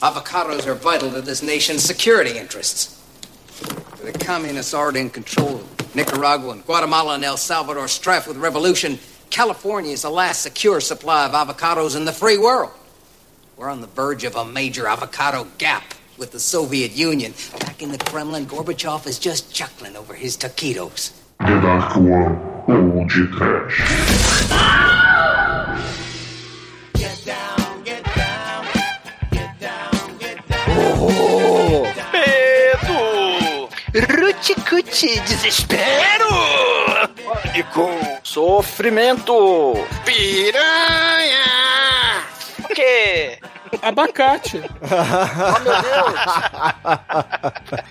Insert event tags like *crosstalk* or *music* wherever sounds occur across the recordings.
Avocados are vital to this nation's security interests. The communists already in control of Nicaragua and Guatemala and El Salvador strife with revolution. California is the last secure supply of avocados in the free world. We're on the verge of a major avocado gap with the Soviet Union. Back in the Kremlin, Gorbachev is just chuckling over his taquitos. Ruticuti, desespero! Pânico! Sofrimento! Piranha! O quê? Abacate. Oh, meu Deus!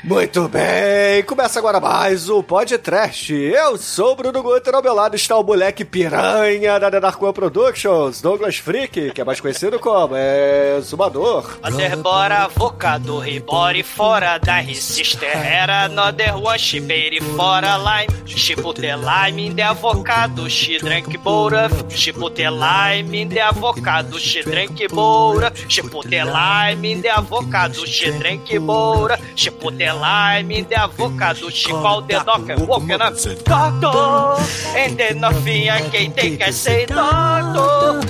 Muito bem, começa agora mais o Podcast. Eu sou o Bruno Guter, ao meu lado está o moleque piranha da The Dark One Productions, Douglas Freak, que é mais conhecido como é Zumador. Aderbora, avocado, ribore, fora da sister Era another one, chibeire, fora lime. Chipute lime, de avocado, she drank boura. Chipute lime, de avocado, she drank boura. Chipute lime, de avocado, boura. Chipute lime, de avocado, call the doctor, walking up. Doctor, then novinha, quem tem que ser doctor.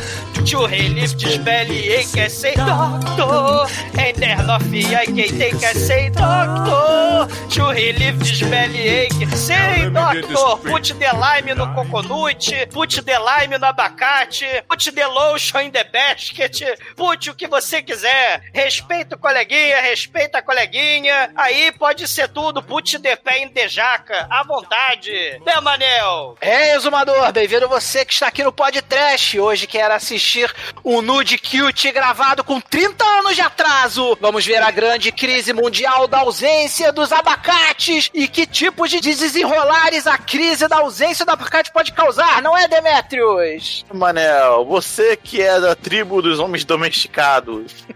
To relief desbelly, quer ser doctor. Then novinha, quem tem que ser doctor. To relief desbelly, quer ser doctor. Put the lime no coconut, put the lime no abacate, put the lotion in the basket, put o que você quiser. Respeita o coleguinha, respeita a coleguinha. Aí pode ser tudo, put the pé em the jaca, à vontade. Né, Manel? É, exumador, bem-vindo você que está aqui no Pod Trash. Hoje quer assistir um nude cute gravado com 30 anos de atraso. Vamos ver a grande crise mundial da ausência dos abacates e que tipo de desenrolares a crise da ausência do abacate pode causar, não é, Demetrius? Manel, você que é da tribo dos homens domesticados,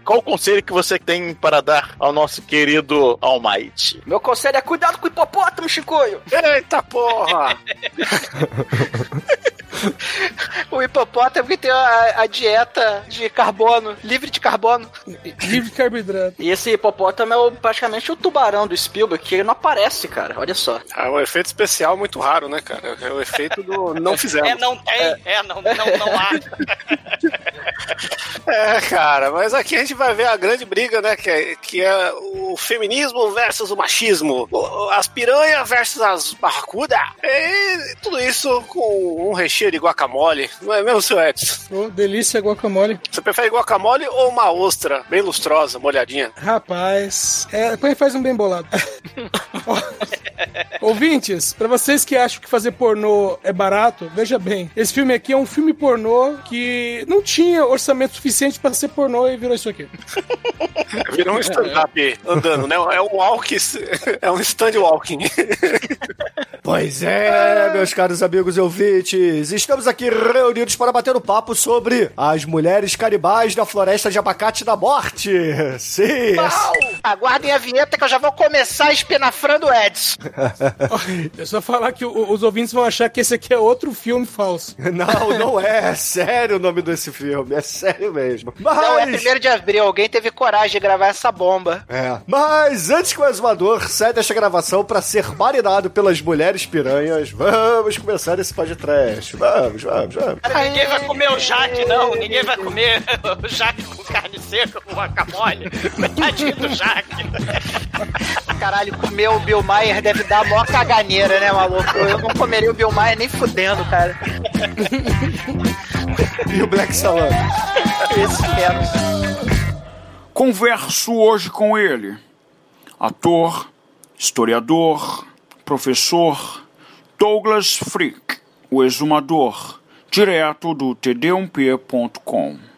qual o conselho que você tem para dar ao nosso querido Almighty? Meu conselho é cuidado com o hipopótamo, Chicoio. Eita porra! *laughs* O hipopótamo que tem a, a dieta de carbono, livre de carbono. Livre de carboidrato. E esse hipopótamo é o- praticamente o tubarão do Spielberg, que ele não aparece, cara. Olha só. É um efeito especial muito raro, né, cara? É o efeito do não fizemos. É, não tem, é, não, não, não há. *laughs* É, cara, mas aqui a gente vai ver a grande briga, né? Que é, que é o feminismo versus o machismo. As piranhas versus as barracuda. E tudo isso com um recheio de guacamole. Não é mesmo, seu Edson? Ô, delícia guacamole. Você prefere guacamole ou uma ostra bem lustrosa, molhadinha? Rapaz, é, depois faz um bem bolado. *laughs* *laughs* Ouvintes, pra vocês que acham que fazer pornô é barato, veja bem. Esse filme aqui é um filme pornô que não tinha orçamento suficiente pra ser pornô e virou isso aqui. *laughs* Virou um stand-up andando, né? É um walk, é um stand walking. *laughs* Pois é, meus caros amigos e ouvintes, estamos aqui reunidos para bater um papo sobre as mulheres canibais da floresta de abacate da morte. Sim, essa- Aguardem a vinheta que eu já vou começar espinafrando o Edson. *laughs* É só falar que o- os ouvintes vão achar que esse aqui é outro filme falso. *laughs* Não, não é, é sério o nome desse filme, é sério mesmo. Mas... Não, é primeiro de abril. Alguém teve coragem de gravar essa bomba. É. Mas antes que o exumador saia desta gravação para ser marinado pelas mulheres piranhas, vamos começar esse podcast. Vamos, vamos, vamos. Cara, ninguém vai comer o jaque, não. Ninguém vai comer *laughs* o jaque com carne seca, com guacamole. Tadinho do jaque. Caralho, comer o Bill Maher deve dar a maior caganeira, né, maluco? Eu não comeria o Bill Maher nem fudendo, cara. E o Black Salão. Esse menos. Converso hoje com ele, ator, historiador, professor Douglas Freak, o exumador, direto do td1p.com.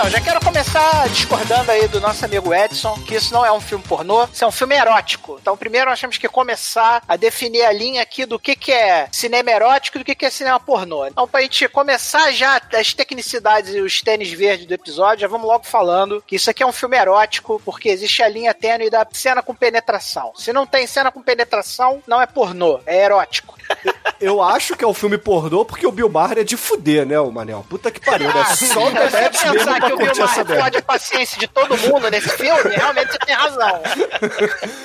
Então, já quero começar discordando aí do nosso amigo Edson, que isso não é um filme pornô, isso é um filme erótico. Então, primeiro nós temos que começar a definir a linha aqui do que, que é cinema erótico e do que, que é cinema pornô. Então, pra gente começar já as tecnicidades e os tênis verdes do episódio, já vamos logo falando que isso aqui é um filme erótico, porque existe a linha tênue da cena com penetração. Se não tem cena com penetração, não é pornô, é erótico. Eu acho que é um filme pornô porque o Bill Maher é de fuder, né, o Manel? Puta que pariu, né? Só o mesmo pra que o Bill Maher fode a paciência de todo mundo nesse filme, realmente você tem razão.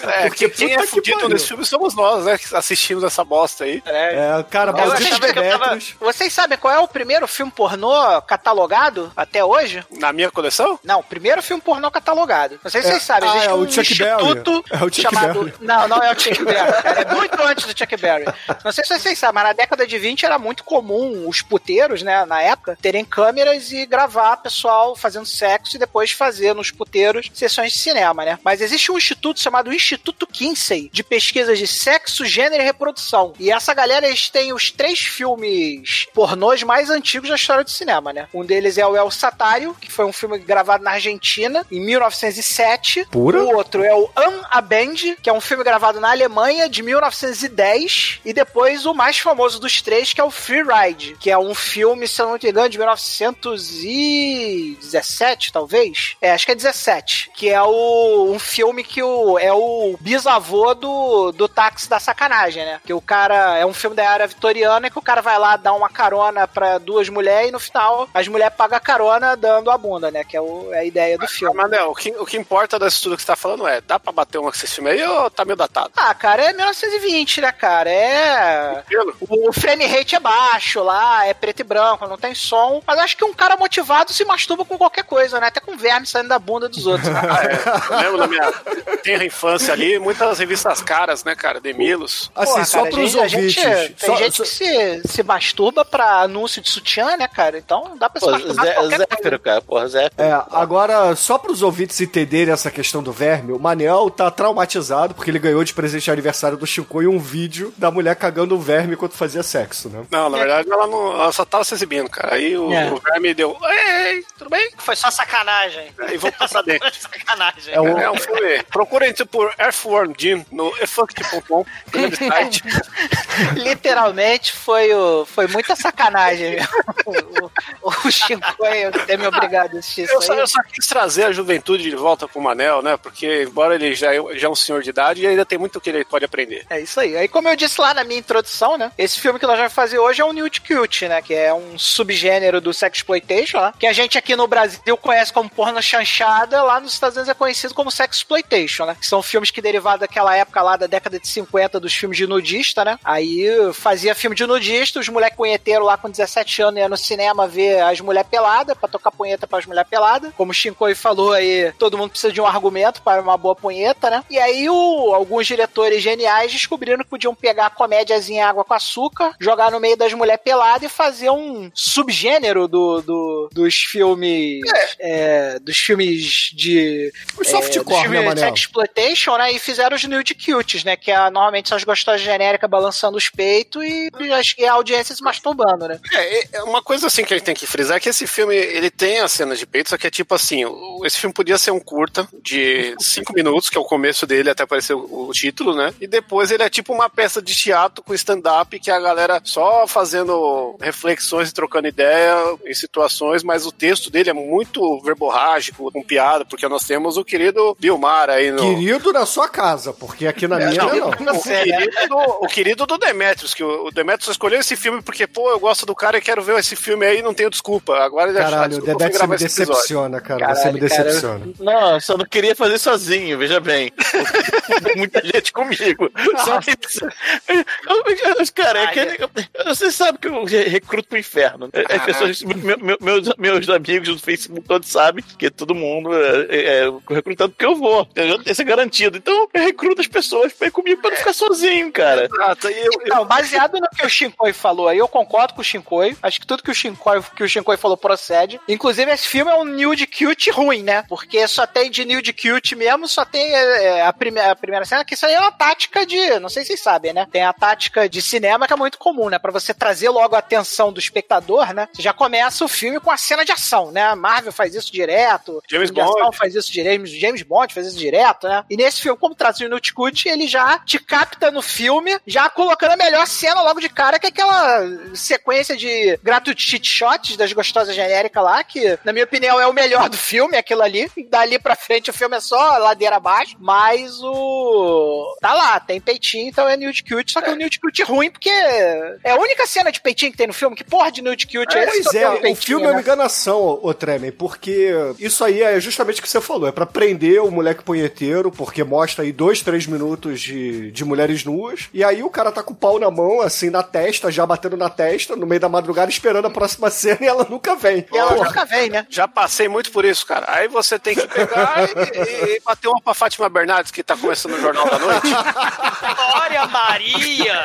É, Porque que quem puta é que fudido pariu. nesse filme somos nós, né? Que assistimos essa bosta aí. É, cara, Eu maldito Demetrius. Vocês sabem qual é o primeiro filme pornô catalogado até hoje? Na minha coleção? Não, o primeiro filme pornô catalogado. Não sei se É, vocês sabem, ah, existe é o um Chuck instituto Berry. É o Chuck chamado... Berry. Não, não é o Chuck Berry. É muito antes do Chuck Berry. Não *laughs* sei se vocês sabem, mas na década de 20 era muito comum os puteiros, né, na época, terem câmeras e gravar pessoal fazendo sexo e depois fazer nos puteiros sessões de cinema, né? Mas existe um instituto chamado Instituto Kinsey, de pesquisas de sexo, gênero e reprodução. E essa galera, eles têm os três filmes pornôs mais antigos da história do cinema, né? Um deles é o El Satário, que foi um filme gravado na Argentina, em 1907. Pura? O outro é o An a Band, que é um filme gravado na Alemanha, de 1910. E depois o mais famoso dos três, que é o Free Ride, que é um filme, se eu não me engano, de 1917, talvez. É, acho que é 17. Que é o, um filme que o, é o bisavô do, do táxi da sacanagem, né? Que o cara é um filme da era vitoriana que o cara vai lá dar uma carona pra duas mulheres e no final as mulheres pagam a carona dando a bunda, né? Que é, o- é a ideia do filme. Manel, o que, o que importa desse tudo que você tá falando é, dá pra bater um com esse filme aí ou tá meio datado? Ah, cara, é 1920, né, cara? É. O frame rate é baixo lá, é preto e branco, não tem som. Mas acho que um cara motivado se masturba com qualquer coisa, né? Até com verme saindo da bunda dos outros. né? *laughs* Ah, é. Eu lembro da minha tenra infância ali, muitas revistas caras, né, cara? Demilos. Assim, Porra, só cara, pros gente, ouvintes. Gente, tem só- gente só- que se, se masturba pra anúncio de sutiã, né, cara? Então dá pra se Pô, masturbar com Zé, qualquer coisa. Zéfiro, cara, porra, Zéfiro. É, agora, só para os ouvintes entenderem essa questão do verme, o Manel tá traumatizado porque ele ganhou de presente de aniversário do Chico um vídeo da mulher cagando o verme enquanto fazia sexo, né? Não, na verdade ela, não, ela só tava se exibindo, cara. Aí o, É. o verme deu, ei, tudo bem? Foi só sacanagem. Aí voltou pra dentro. *laughs* sacanagem. É um- É um filme. Procurem tipo, por Earthworm Jim no efuct.com, grande site. *laughs* Literalmente foi, o, foi muita sacanagem. o, o, o ter me obrigado a assistir Eu isso só, aí. eu só quis trazer a juventude de volta pro Manel, né? Porque, embora ele já, é- já é um senhor de idade, ainda tem muito que ele pode aprender. É isso aí. Aí, como eu disse lá na minha introdução, né? Esse filme que nós vamos fazer hoje é o Nude Cute, né? Que é um subgênero do sexploitation, né? Que a gente aqui no Brasil conhece como porno chanchada, lá nos Estados Unidos é conhecido como sexploitation, né? Que são filmes que derivaram daquela época lá da década de 50 dos filmes de nudista, né? Aí fazia filme de nudista, os moleques punheteiros lá com 17 anos iam no cinema ver as mulheres peladas, pra tocar punheta pras mulheres peladas. Como o Shinkoi falou aí, todo mundo precisa de um argumento para uma boa punheta, né? E aí o, alguns diretores geniais descobriram que podiam pegar a comédiazinha água com açúcar, jogar no meio das mulheres peladas e fazer um subgênero do, do- dos filmes. é, dos filmes de. Os é, softcore, dos filmes né, de Manel? Sexploitation, né? E fizeram os nude cutes, né? Que é, normalmente são as gostosas genéricas balançando os peitos e, e a audiência se masturbando, né? É, é uma coisa assim que a gente tem que frisar é que esse filme, ele tem as cenas de peito, só que é tipo assim, esse filme podia ser um curta de cinco minutos, que é o começo dele até aparecer o, o título, né? E depois ele é tipo uma peça de teatro com stand-up que a galera só fazendo reflexões e trocando ideia em situações, mas o texto dele é muito verborrágico, com piada, porque nós temos o querido Bill Maher aí no... Querido na sua casa, porque aqui na minha não. O querido, do, o querido do Demetrius, que o, o Demetrius escolheu esse filme porque, pô, eu gosto do cara e quero ver esse filme aí e não tenho desculpa. Agora ele Caralho, o me decepciona, cara. Caralho, Você me cara. decepciona. Não, eu só não queria fazer sozinho, veja bem. *laughs* Muita gente comigo. Só que. Eu- eu- Cara, é que, você sabe que eu re- recruto pro inferno. né? As pessoas, meu- meu- meus, meus amigos do Facebook todos sabem que todo mundo é, é, é recrutado porque eu vou. Eu- Esse é garantido. Então eu recruto as pessoas pra ir comigo pra não ficar sozinho, cara. Exato, eu, eu- Então, baseado no que o Shinkoi falou aí, eu concordo com o Shinkoi. Acho que tudo que o Shinkoi, que o Shinkoi falou procede. Inclusive, esse filme é um nude cute ruim, né? Porque só tem de nude cute mesmo, só tem é, a, prime a primeira cena, que isso aí é uma tática de. Não sei se vocês sabem, né? Tem a tática de cinema que é muito comum, né? Pra você trazer logo a atenção do espectador, né? Você já começa o filme com a cena de ação, né? Marvel faz isso direto. James Bond. faz isso direto. James Bond faz isso direto, né? E nesse filme, como trata-se no Cut, ele já te capta no filme, já colocando a melhor cena logo de cara, que é aquela sequência de gratuity shots das gostosas genéricas lá, que, na minha opinião, é o melhor do filme, aquilo ali. Dali pra frente o filme é só ladeira abaixo, mas o. Tá lá, tem peitinho, então é nude cute, só que é um nude cute ruim, porque é a única cena de peitinho que tem no filme. Que porra de nude cute é, esse? Pois é, o peitinho, filme é uma né? enganação, ô, ô Tremen, porque isso aí é justamente o que você falou, é pra prender o moleque punheteiro, porque mostra aí dois, três minutos de, de mulheres nuas, e aí o cara tá com o pau na mão, assim, na testa, já batendo na testa, no meio da madrugada, esperando a próxima *laughs* cena e ela nunca vem. E ela Porra. nunca vem, né? Já passei muito por isso, cara. Aí você tem que pegar e, e bater uma pra Fátima Bernardes, que tá começando o Jornal da Noite. *laughs* Glória Maria!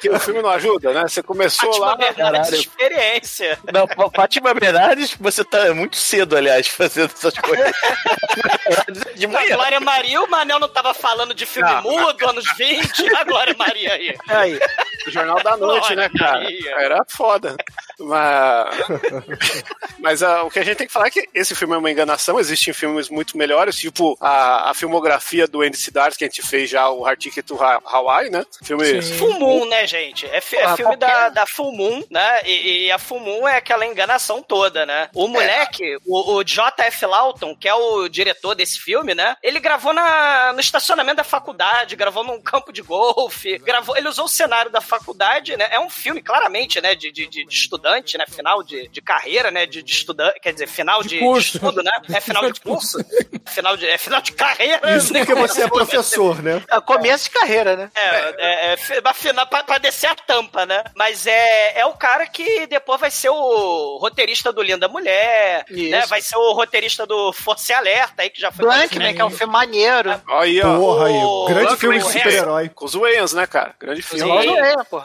que o filme não ajuda, né? Você começou Fátima lá. Bernardes, caralho. experiência. Não, Fá- Fátima Bernardes, você tá muito cedo, aliás, *laughs* fazendo essas coisas. *laughs* De A manhã. Glória Maria, o Manel não tava falando de filme Não. mudo, anos 20, a Glória Maria aí. Aí. O Jornal da Noite, né, cara? Maria. Era foda. Mas, mas ah, o que a gente tem que falar é que esse filme é uma enganação. Existem filmes muito melhores, tipo a, a filmografia do Andy Siddharth, que a gente fez já, o Hard Ticket to Ha- Hawaii, né? Filme Full Moon, né, gente? É, fi- é Ah, filme da, qualquer- da Full Moon, né? E, e a Full Moon é aquela enganação toda, né? O moleque, o, o J.F. Lawton, que é o diretor desse filme, né? Ele gravou na, no estacionamento da faculdade, gravou num campo de golfe, gravou. Ele usou o cenário da faculdade, né? É um filme, claramente, né? De, de, de- de estudante, né? Final de, de carreira, né? De, de estudante, quer dizer, final de, de curso. estudo, né? É final de curso. Final de, é final de carreira. Isso porque você é professor, né? É começo de carreira, né? É, é, é, fi- pra, fina- pra- pra descer a tampa, né? Mas é, é o cara que depois vai ser o roteirista do Linda Mulher, Isso. né? Vai ser o roteirista do Força e Alerta aí, que já foi... Blankman, que é um filme maneiro. Aí, ó. Porra aí, o- grande filme de super-herói. Com os Wayans, né, cara? Grande filme.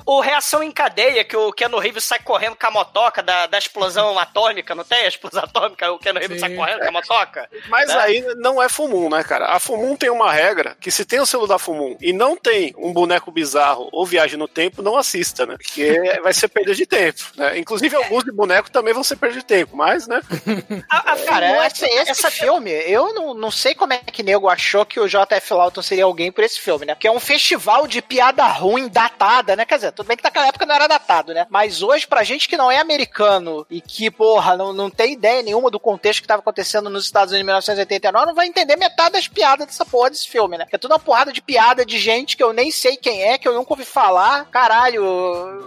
O Reação em Cadeia, que o Keanu Reeves sai correndo com a motoca da, da explosão atômica, não tem a explosão atômica? O Keanu Reeves Sim. sai correndo com a motoca? Mas né? aí não é Fumum, né, cara? A Fumum tem uma regra que se tem o selo da Fumum e não tem um boneco bizarro ou viagem no tempo, não assista, né? Porque *laughs* vai ser perda de tempo, né? Inclusive alguns de boneco também vão ser perda de tempo, mas, né? *laughs* A, a Cara, Full Moon, esse, esse filme, eu não, não sei como é que nego achou que o J.F. Lawton seria alguém por esse filme, né? Que é um festival de piada ruim, datada, né? Quer dizer, tudo bem que naquela época não era datado, né? Mas hoje, pra gente que não é americano e que, porra, não, não tem ideia nenhuma do contexto que tava acontecendo nos Estados Unidos em 1989, não vai entender metade das piadas dessa porra desse filme, né? É tudo uma porrada de piada de gente que eu nem sei quem é, que eu nunca ouvi falar. Caralho,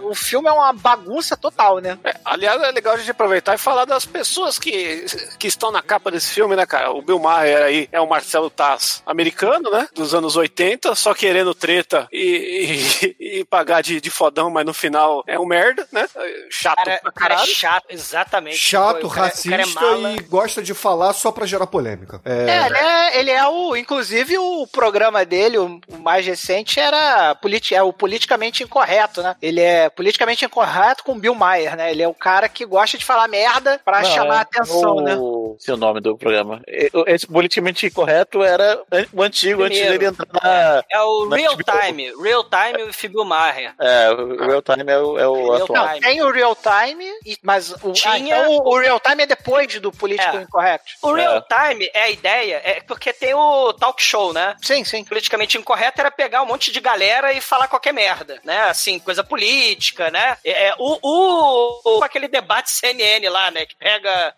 o filme é uma bagunça total, né? É, aliás, é legal a gente aproveitar e falar das pessoas que, que estão na capa desse filme, né, cara? O Bill Maher aí é o Marcelo Taz americano, né? Dos anos 80, só querendo treta e, e- e pagar de, de fodão, mas no final é um merda, né? Chato Cara, pra o cara é caralho. chato, exatamente. Chato, O cara- cara é racista mala. e gosta de falar só pra gerar polêmica. É, É, ele é, ele é o. Inclusive, o programa dele, o, o mais recente, era politi é o politicamente incorreto, né? Ele é politicamente incorreto com Bill Maher, né? Ele é o cara que gosta de falar merda pra Não, chamar é a atenção, o... né? Seu nome do programa. E- Esse politicamente correto era o antigo, antes Primeiro. dele entrar na. É o na Real HBO. Time, Real Time with Bill Maher. É, o Real Time é o, é o Real atual. Time. Tem o Real Time, e- mas o, Tinha- ah, então o, o Real Time é depois do político É. incorreto. O Real Time é a ideia, é porque tem o talk show, né? Sim, sim. Politicamente incorreto era pegar um monte de galera e falar qualquer merda, né? Assim, coisa política, né? É, é, o, o, o- aquele debate CNN lá, né? Que pega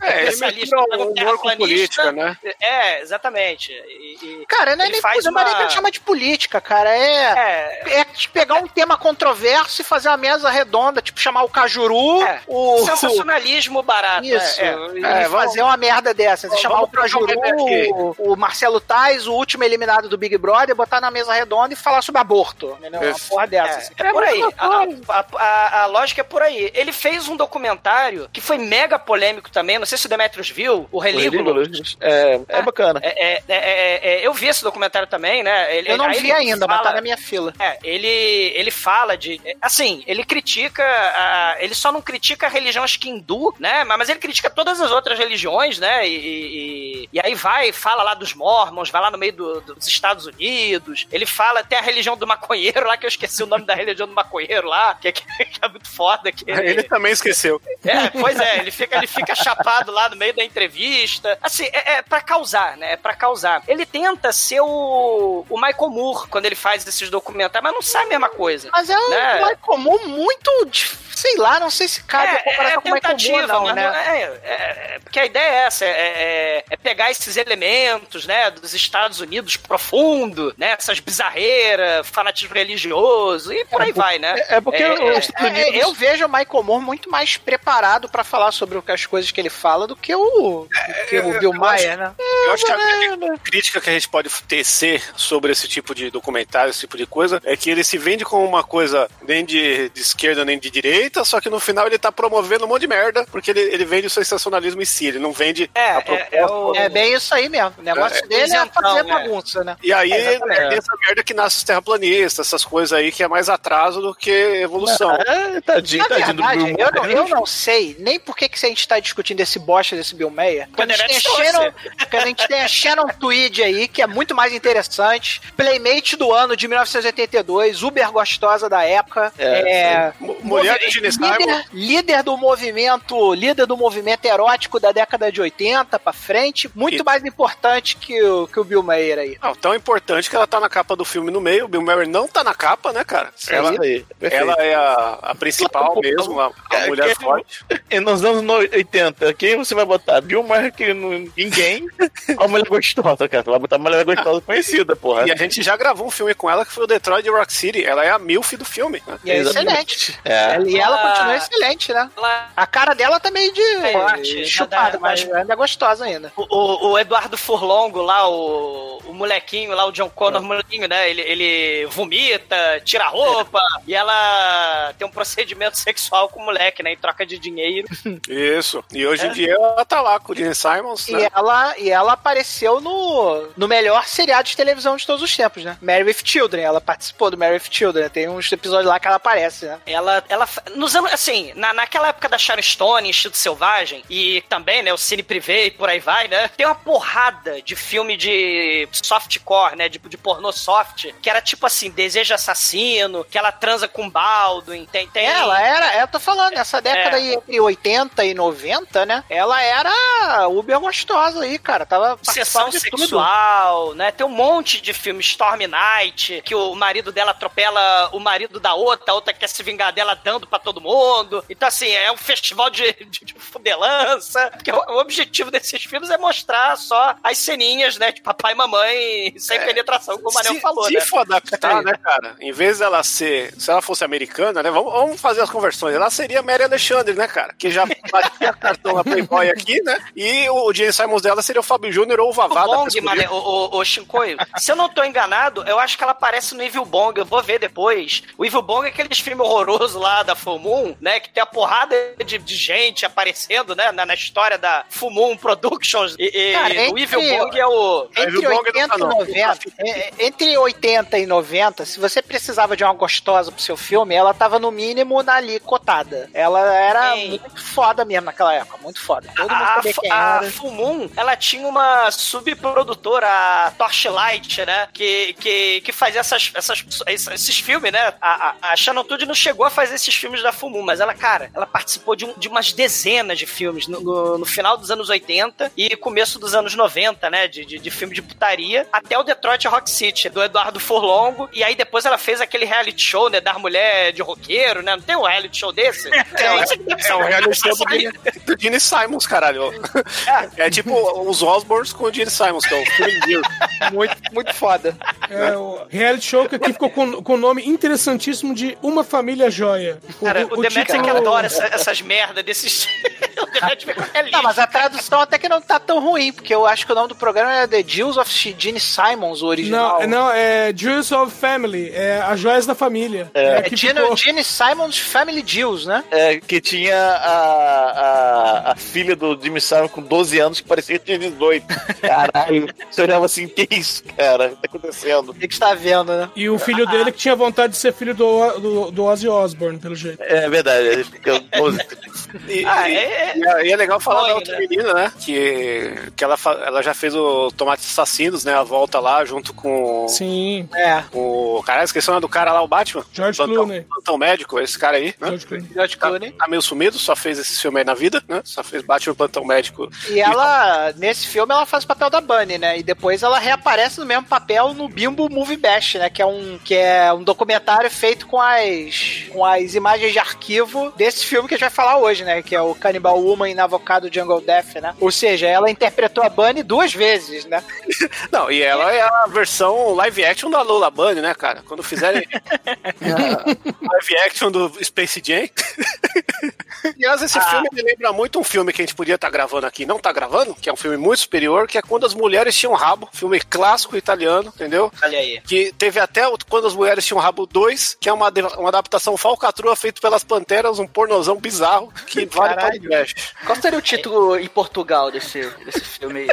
É, *laughs* mistura o um humor com política, né? É, exatamente. E, e- Cara, não é nem, faz não é nem uma- pra chamar de política, cara. É. é, É pegar um tema controverso e fazer uma mesa redonda, tipo chamar o Cajuru, É. o. sensacionalismo barato. Isso, é, e É, vamos- fazer uma merda dessa. Chamar o Cajuru, uma o, o Marcelo Tais, o último eliminado do Big Brother, botar na mesa redonda e falar sobre aborto. Entendeu? Uma porra dessa. assim. É, é por aí. A, a- a- a lógica é por aí. Ele fez um documentário que foi mega polêmico também. Não sei se o Demetrius viu, o Relígulo. É, é bacana. É, é, é, é, é, eu vi esse documentário também, né? Ele- Eu não vi ele ainda, mas fala- tá na minha fila. É, ele, ele fala de. Assim, ele critica. a- ele só não critica a religião acho que hindu, né? Mas, mas ele critica todas as outras religiões, né? E, e, e aí vai, fala lá dos mormons, vai lá no meio do- dos Estados Unidos. Ele fala até a religião do maconheiro lá, que eu esqueci o nome da religião do maconheiro lá, que é, que é muito foda. Que ele, Ele também esqueceu. É, pois é, ele fica, ele fica chapado lá no meio da entrevista. Assim, é, é para causar, né? É pra causar. Ele tenta ser o, o Michael Moore quando ele faz esses documentários, mas não sai a mesma coisa. Mas é um Né? Michael Moore muito, sei lá, não sei se cabe a comparação com o Michael Moore, não, mas né? é, é- é- porque a ideia é essa, é, é- é pegar esses elementos, né, dos Estados Unidos profundo, né, essas bizarreiras, fanatismo religioso e por aí vai, né? É porque É, é, É, Unidos. eu vejo o Michael Moore muito mais preparado pra falar sobre as coisas que ele fala do que o, do que o Bill Maher, né? Eu acho que a crítica que a gente pode tecer sobre esse tipo de documentário, esse tipo de coisa, é que ele se vende como uma coisa nem de, de esquerda nem de direita, só que no final ele tá promovendo um monte de merda, porque ele, ele vende o sensacionalismo em si, ele não vende É, a é, proposta. é o... É bem isso aí mesmo. O negócio É, dele é fazer é. bagunça, né? E aí É, essa merda que nasce os terraplanistas, essas coisas aí que é mais atraso do que evolução. É, tadinho, Na tadinho do verdade, Bill eu não, eu não sei nem por que, que a gente tá discutindo esse bosta desse Bill Mayer. Quando a, gente Shannon, a gente tem a Shannon Tweed aí, que é muito mais interessante. Playmate do ano de 1982, uber gostosa da época. É, M- Mulher de Gene líder, líder do movimento, líder do movimento erótico da década de 80 pra frente. Muito E- mais importante que o, que o Bill Mayer aí. Não, tão importante que ela tá na capa do filme no meio, o Bill Murray não tá na capa, né, cara? Ela, aí, ela é a, a principal mesmo, a, a É, mulher que- forte. E nos anos no- 80, quem você vai botar? Bill Maher, que não- ninguém. Ou mulher gostosa, cara. Tu vai botar uma mulher gostosa conhecida, porra. E a gente já gravou um filme com ela que foi o Detroit Rock City. Ela é a MILF do filme. Né? E é excelente. É. E ela Ah. continua excelente, né? Ela- A cara dela tá meio de Forte, chupada, da- mas ainda é gostosa ainda. O, o- o Eduardo Furlongo lá, o, o molequinho lá, o John Connor molequinho, né? Ele, ele vomita, tira a roupa e ela tem um procedimento sexual com o moleque, né? Em troca de dinheiro. Isso. E hoje em dia ela tá lá com o Gene Simons, E né? ela, e ela apareceu no, no melhor seriado de televisão de todos os tempos, né? Mary with Children. Ela participou do Mary with Children. Tem uns episódios lá que ela aparece, né? Ela, ela, nos anos, assim, na, naquela época da Sharon Stone, Instinto Selvagem, e também, né, o Cine Privé e por aí vai, né, tem uma porrada de filme de softcore, né, de, de pornô soft, que era tipo assim, Desejo Assassino, que ela transa com Baldwin, tem, tem... Ela era, eu tô falando, nessa década É. aí entre 80 e 90, né? Ela era uber gostosa aí, cara. Tava Sessão de tudo. sexual, né? Tem um monte de filme, Storm Night, que o marido dela atropela o marido da outra, a outra quer se vingar dela dando pra todo mundo. Então, assim, é um festival de, de, de fudelança. Porque o, objetivo desses filmes é mostrar só as ceninhas, né? De papai e mamãe sem penetração, como o Manel se, falou, se né? for adaptar, né, cara? Em vez dela ser. Se ela fosse americana, né? Vamos, vamos fazer as conversões. Ela seria Mary Alexandre, né, cara? Que já *laughs* batia cartão na Playboy aqui, né? E o Gene Simons dela seria o Fábio Júnior ou o Vavá O da Bong, mané, o, o, o Shinkoio, se eu não tô enganado, eu acho que ela aparece no Evil Bong, eu vou ver depois. O Evil Bong é aqueles filmes horrorosos lá da Full Moon, né, que tem a porrada de, de gente aparecendo, né, na, na história da Full Moon Productions, e, e Cara, o entre- Evil Bong é o... Entre Evil Bong 80 e não tá, não. 90, é, é, entre 80 e 90, se você precisava de uma gostosa pro seu filme, ela tava no mínimo ali cotada. Ela era Sim. muito foda mesmo naquela época, muito foda. Todo mundo A, sabia quem a era. Full Moon, ela tinha uma subprodutora, a Torchlight, né? Que, que, que fazia essas, essas, esses filmes, né? A, a, a Shannon Tudy não chegou a fazer esses filmes da Full Moon, mas ela, cara, ela participou de, um- de umas dezenas de filmes no, no, no final dos anos 80 e começo dos anos 90, né? De, de, de filme de putaria, até o Detroit Rock City, do Eduardo Furlongo. E aí depois ela fez aquele reality show, né? Da mulher de roqueiro, né? Não tem um reality show desse? É, é o reality show do do Gene Simons, caralho. É tipo os Osborns com o Gene Simons, que é o. Muito, muito foda. É, o reality show que aqui ficou com, com o nome interessantíssimo de Uma Família Joia. O, Cara, o, Demetrius é que adora essa- essas merda desses. *laughs* o Demetrius feliz. Não, mas a tradução até que não tá tão ruim, porque eu acho que o nome do programa é The Jewels of Gene Simons, o original. Não, não, é Jewels of Family, é As Joias da Família. É, É aqui Gene, ficou- Gene Simons Family Jewels, né? É, que tinha a, a, a filha do Jimmy Simon com 12 anos que parecia que tinha 18. Caralho. *laughs* Você olhava assim, que isso, cara? O que tá acontecendo? O que que você tá vendo, né? E o filho dele que tinha vontade de ser filho do, do, do Ozzy Osbourne, pelo jeito. É verdade, ele fica 12. E, Ah, é- é- E é, e é legal falar Foi, da outra né? menina, né? Que, que ela, ela já fez o Tomates Assassinos, né? A volta lá junto com Sim, É. o. Cara, esqueci o nome do cara lá, o Batman. George Plantão- Clooney. Plantão médico, esse cara aí, né? George Clooney. George Tá, Clooney. tá meio sumido, só fez esse filme aí na vida, né? Só fez Batman Plantão Médico. E ela, nesse filme, ela faz o papel da Bunny, né? E depois ela reaparece no mesmo papel no Bimbo Movie Bash, né? Que é um, que é um documentário feito com as, com as imagens de arquivo desse filme que a gente vai falar hoje, né? Que é o Cannibal Woman in Avocado Jungle Death, né? Ou seja, ela interpretou a Bunny duas vezes, né? *laughs* Não, e ela é a versão live action da Lola Bunny, né, cara? Quando fizerem *laughs* live action do Space Jam. Aliás, esse filme me lembra muito um filme que a gente podia estar gravando aqui, não tá gravando, que é um filme muito superior, que é Quando as Mulheres Tinham Rabo, filme clássico italiano, entendeu? Olha aí. Que teve até o Quando as Mulheres Tinham Rabo 2, que é uma, uma adaptação falcatrua feito pelas Panteras, um pornozão bizarro, que *laughs* vale Caralho. podcast. Qual seria o título em Portugal desse, desse filme aí?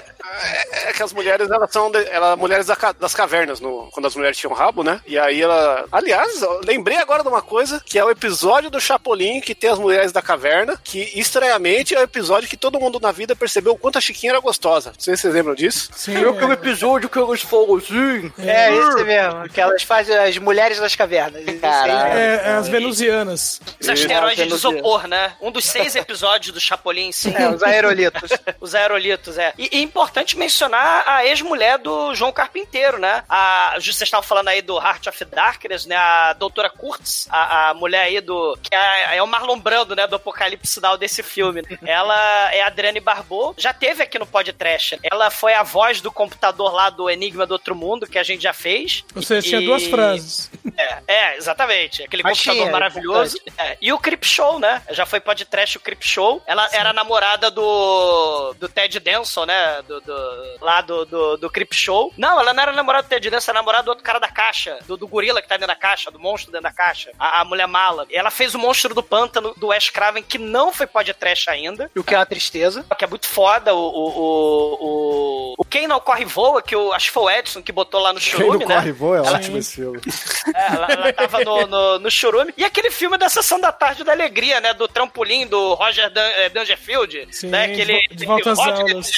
É que as mulheres, elas são de, ela, mulheres da das cavernas, no, quando as mulheres tinham rabo, né? E aí ela. Aliás, lembrei agora de uma coisa, que é o episódio do Chapolin que tem as mulheres da caverna, que estranhamente é o episódio que todo mundo na vida percebeu o quanto a Chiquinha era gostosa. Não sei se vocês lembram disso. sim. Eu que o é. episódio que eles falam assim. É, esse mesmo. Que elas fazem as mulheres das cavernas. Isso Caralho. É, é as venusianas. Os asteroides de isopor, né? Um dos seis *laughs* episódios do Chapolin, sim. É, os aerolitos. *laughs* Os aerolitos, é. E, e é importante mencionar a ex-mulher do João Carpinteiro, né? A, vocês estavam falando aí do Heart of Darkness, né? A doutora Kurtz, a, a mulher aí do. que é, é o Marlon Brando, né? Do Apocalipse Sinal desse filme. Ela é a Adriane Barbeau, já teve aqui no podcast. Ela foi a voz do computador lá do Enigma do Outro Mundo, que a gente já fez. Ou seja, tinha E- duas frases. É, é, exatamente. Aquele Mas computador tinha, maravilhoso. É, E o Crip Show, né? Já foi podcast o Crip Show. Ela era namorada do, do Ted Denson, né? Do, do- lá do, do, do Crip Show. Não, ela não era namorada do Ted Denson, era namorada do outro cara da caixa. Do, do gorila que tá dentro da caixa, do monstro dentro da caixa. A, a mulher mala. Ela fez o monstro do pântano do Wes Craven, que não foi podcast ainda. O que é uma tristeza. Que é muito foda. O, o, o, o, o Quem Não Corre Voa, que eu acho que foi o Edson que botou lá no Quem churume, não né? corre voa é Ela- ótimo esse filme. *laughs* é, ela, ela tava no, no, no churume. E aquele filme da Sessão da Tarde da Alegria, né? Do trampolim do Roger Dan, eh, Dangerfield. Sim, né? Aquele, vo- de volta às Roger aulas.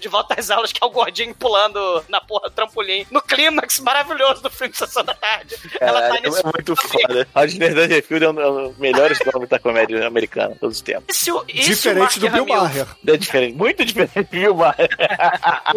De volta às aulas, que é o gordinho pulando na porra do trampolim. No clímax maravilhoso do filme Sessão da Tarde. ela tá nesse é muito foda. Rodney Dangerfield é um dos melhores nomes da comédia americana de todos os tempos. Isso, isso Diferente do Bill. Maher. É diferente, muito diferente, viu, Maher?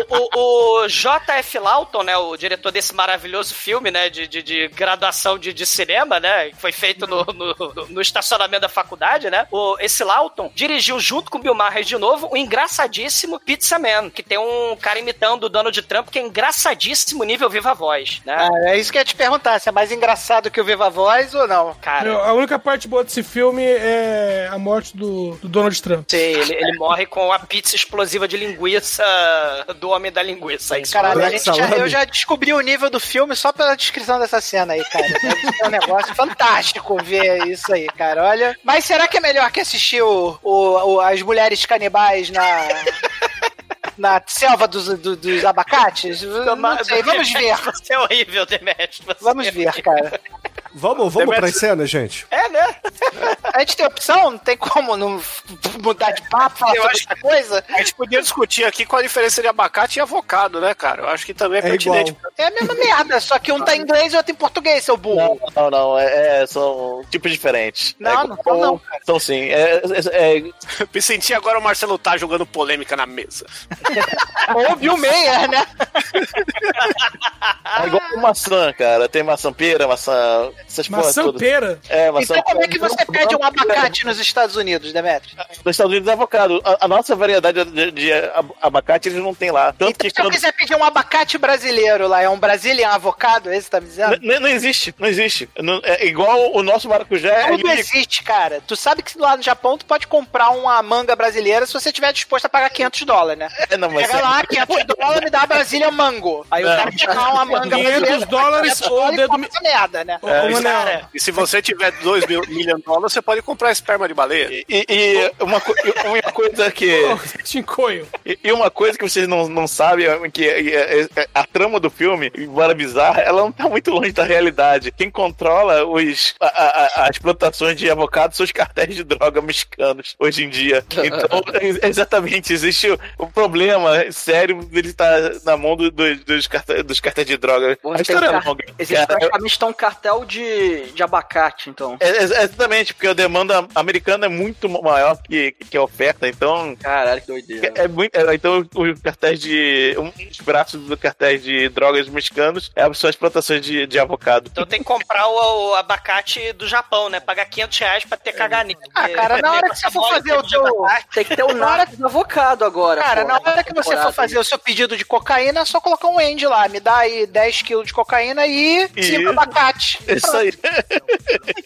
O, o J.F. Lawton, né, o diretor desse maravilhoso filme, né, de, de, de graduação de, de cinema, né, que foi feito no, no, no estacionamento da faculdade, né, o, esse Lawton dirigiu junto com o Bill Maher de novo o engraçadíssimo Pizza Man, que tem um cara imitando o Donald Trump, que é engraçadíssimo nível viva voz, né. Ah, é isso que eu ia te perguntar, se é mais engraçado que o Viva Voz ou não. Cara, Meu, a única parte boa desse filme é a morte do, do Donald Trump. sei, ele, ele morre com a pizza explosiva de linguiça do Homem da Linguiça. Isso Caralho, a gente já- eu já descobri o nível do filme só pela descrição dessa cena aí, cara. É um negócio fantástico ver isso aí, cara. Olha. Mas será que é melhor que assistir o, o- o- as mulheres canibais na. Na selva dos, do- dos abacates? Não sei, vamos ver. Você é horrível, Demetrio. Vamos é ver, cara. Vamos, vamos pras cenas, gente? É, né? A gente tem opção? Não tem como não mudar de papo, falar Eu sobre acho- essa coisa? A gente podia discutir aqui qual a diferença de abacate e avocado, né, cara? Eu acho que também é, É pertinente. É a mesma merda, só que um tá em inglês e outro em português, seu burro. Não, não, é, é- são tipos diferentes. Não, é, não são não, cara. São sim. É, é- é- *laughs* Me senti agora o Marcelo tá jogando polêmica na mesa. *laughs* Ou Bill Meyer, né? é igual maçã, cara. Tem maçã pera, maçã. Essas porras Maçã todas. pera. É, maçã Então como é que você pede um abacate nos Estados Unidos, Demetrio? Nos Estados Unidos é avocado. A, a nossa variedade de, de ab- abacate eles não tem lá. Tanto Então, que se eu quiser pedir um abacate brasileiro lá, é um Brazilian avocado, é isso que tá me dizendo? N- não existe, não existe. Não- é igual o nosso maracujá. é Tudo único. existe, cara. Tu sabe que lá no Japão tu pode comprar uma manga brasileira se você estiver disposto a pagar 500 dólares, né? É, não, mas Pega lá, 500 dólares, me dá a Brasília Mango. Aí o É. cara te dá uma manga 500 brasileira, dólares 500 ou dólares e dedo compra essa merda, né? Ou, É. Ô, Manel, Cara, E se você tiver 2 mil milhões de dólares, você pode comprar esperma de baleia. E, e uma, co- e uma coisa que. *laughs* Chincoio. E e uma coisa que vocês não, não sabem é que é- é- é- a trama do filme, embora bizarra, ela não tá muito longe da realidade. Quem controla os, a- a- a- as plantações de avocado são os cartéis de droga mexicanos hoje em dia. *laughs* Então, é- exatamente, existe o, o problema sério dele estar na mão do- do- dos, cartéis, dos cartéis de droga. A história é longa. Existe praticamente um cartel de, de abacate, então. É, é- exatamente, porque a demanda americana é muito maior que, que a oferta, então Caralho, que doideira. É muito, é, então, os cartéis de. Um dos braços do cartéis de drogas mexicanos é, são as plantações de, de avocado. então tem que comprar o, o abacate do Japão, né? Pagar 500 reais pra ter caganeira. Ah, cara, na hora que você for fazer o teu. Tem que ter o nada do avocado agora. Cara, pô. na hora que você for fazer o seu pedido de cocaína, é só colocar um end lá. Me dá aí 10 quilos de cocaína e E- 5 abacate. Isso aí.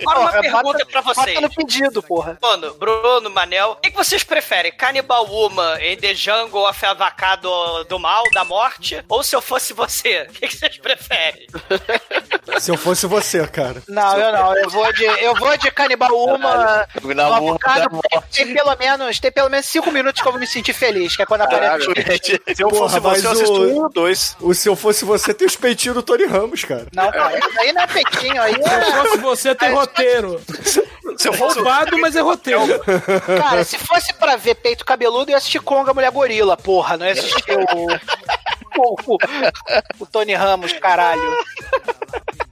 Agora uma pergunta pra vocês. Bota no pedido, porra. Bruno, Bruno, Manel, o que, que vocês preferem? Cannibal Woman em The Jungle of Avocado do Mal, da Morte? Ou se eu fosse você? O que, que vocês preferem? Se eu fosse você, cara. Não, eu não. Eu vou de, eu vou de Canibal Uma. Na No avocado, tem pelo menos tem pelo menos 5 minutos que eu vou me sentir feliz, que é quando aparece. Gente, Se eu Porra, fosse você, eu mas assisto o- um ou dois. O se eu fosse você, tem os peitinhos do Tony Ramos, cara. Não, cara, isso aí não é peitinho, aí Se eu fosse você, tem roteiro. Se eu fosse Roubado, mas é roteiro. Cara, se fosse pra ver peito cabeludo, eu ia assistir Conga Mulher Gorila, porra, não ia assistir o... o, o, o Tony Ramos, caralho.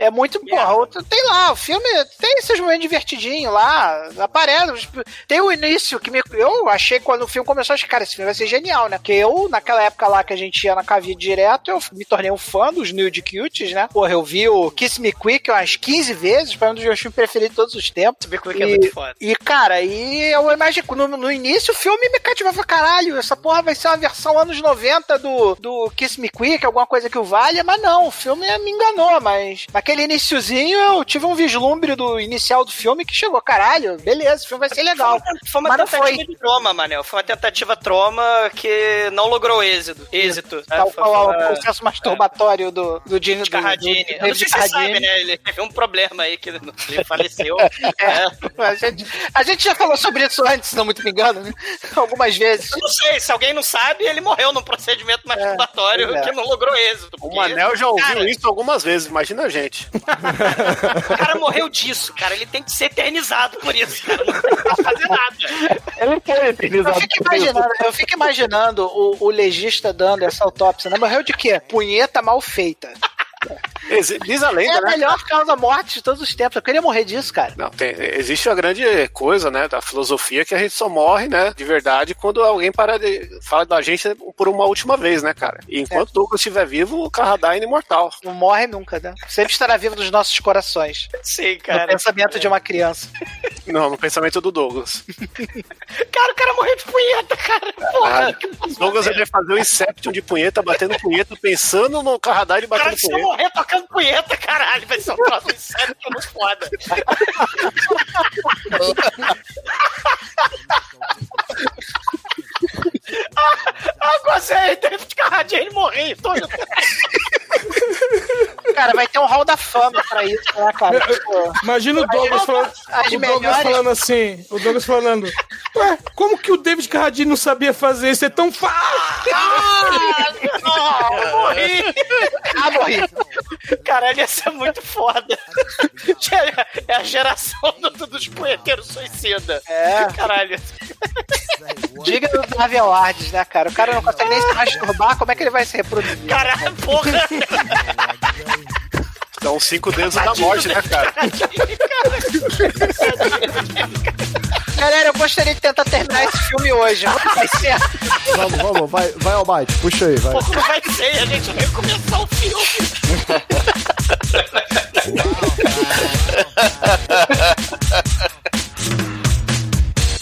É muito, porra, outro- tem lá, o filme tem esses momentos divertidinhos lá, aparece, tem o início que me, eu achei quando o filme começou, achei, cara, esse filme vai ser genial, né? Porque eu, naquela época lá que a gente ia na Cavia direto, eu me tornei um fã dos Nude Cuties, né? Porra, eu vi o Kiss Me Quick umas 15 vezes, foi um dos meus filmes preferidos de todos os tempos. Ver como é que é muito foda. E, cara, e eu imagino, no, no início o filme me cativava caralho. Essa porra vai ser uma versão anos 90 do, do Kiss Me Quick, alguma coisa que o valha, mas não, o filme me enganou, mas naquele iniciozinho eu tive um vislumbre do inicial do filme que chegou, caralho, beleza, o filme vai ser legal. Foi uma Mas não tentativa foi. de troma, Manel. Foi uma tentativa troma que não logrou êxito. Êxito. né? Tal Foi- qual foi o uma- processo masturbatório do, do Dini de do, do, Carradine. Eu não sei se você sabe, né? Ele teve um problema aí que ele faleceu. *laughs* É, a, gente, a gente já falou sobre isso antes, se não muito me engano, né? Algumas vezes. Eu não sei, se alguém não sabe, ele morreu num procedimento masturbatório pois é. que não logrou êxito. O porque- Manel já ouviu cara, isso algumas vezes, imagina a gente. O cara morreu disso, cara. Ele tem que ser eternizado por isso, cara. Não tem que fazer nada. Ele foi Eu eternizado. fico imaginando, eu fico imaginando o, o legista dando essa autópsia, né? Morreu de quê? Punheta mal feita. Diz a É lenda, a né? melhor causa morte de todos os tempos. Eu queria morrer disso, cara. Não, tem- existe a grande coisa, né, da filosofia que a gente só morre, né, de verdade, quando alguém para de fala da gente por uma última vez, né, cara? E enquanto É. Douglas estiver vivo, o Carradine é imortal. Não morre nunca, né? Sempre estará vivo nos nossos corações. Sim, cara. pensamento de uma criança. Não, no pensamento do Douglas. *laughs* Cara, o cara morreu de punheta, cara. Porra. Douglas ele vai fazer o Inception de punheta, batendo punheta, pensando no Carradine Cara, batendo se eu punheta. morrer tocando punheta, caralho, vai ser um troço sério que muito foda. *laughs* ah, gozei, David Carradine morri. Tô... Cara, vai ter um hall da fama pra isso, né, cara? Tipo, Imagina o Douglas falando, o Douglas falando assim, o Douglas falando, ué, como que o David Carradine não sabia fazer isso? É tão fácil! Ah, morri. ah, morri. Caralho, ia ser muito foda. É a geração do- dos punheteiros suicida. É. Caralho. Diga do Marvel Ards, né, cara? O cara não consegue nem se masturbar, como é que ele vai se reproduzir? Caralho, porra. Dá uns cinco dedos da morte, né, cara? Galera, eu gostaria de tentar terminar esse filme hoje. Não vai ser. Vamos, vamos, vai, vai ao bite, puxa aí, vai. Não vai ser, a gente vai começar o filme. *laughs*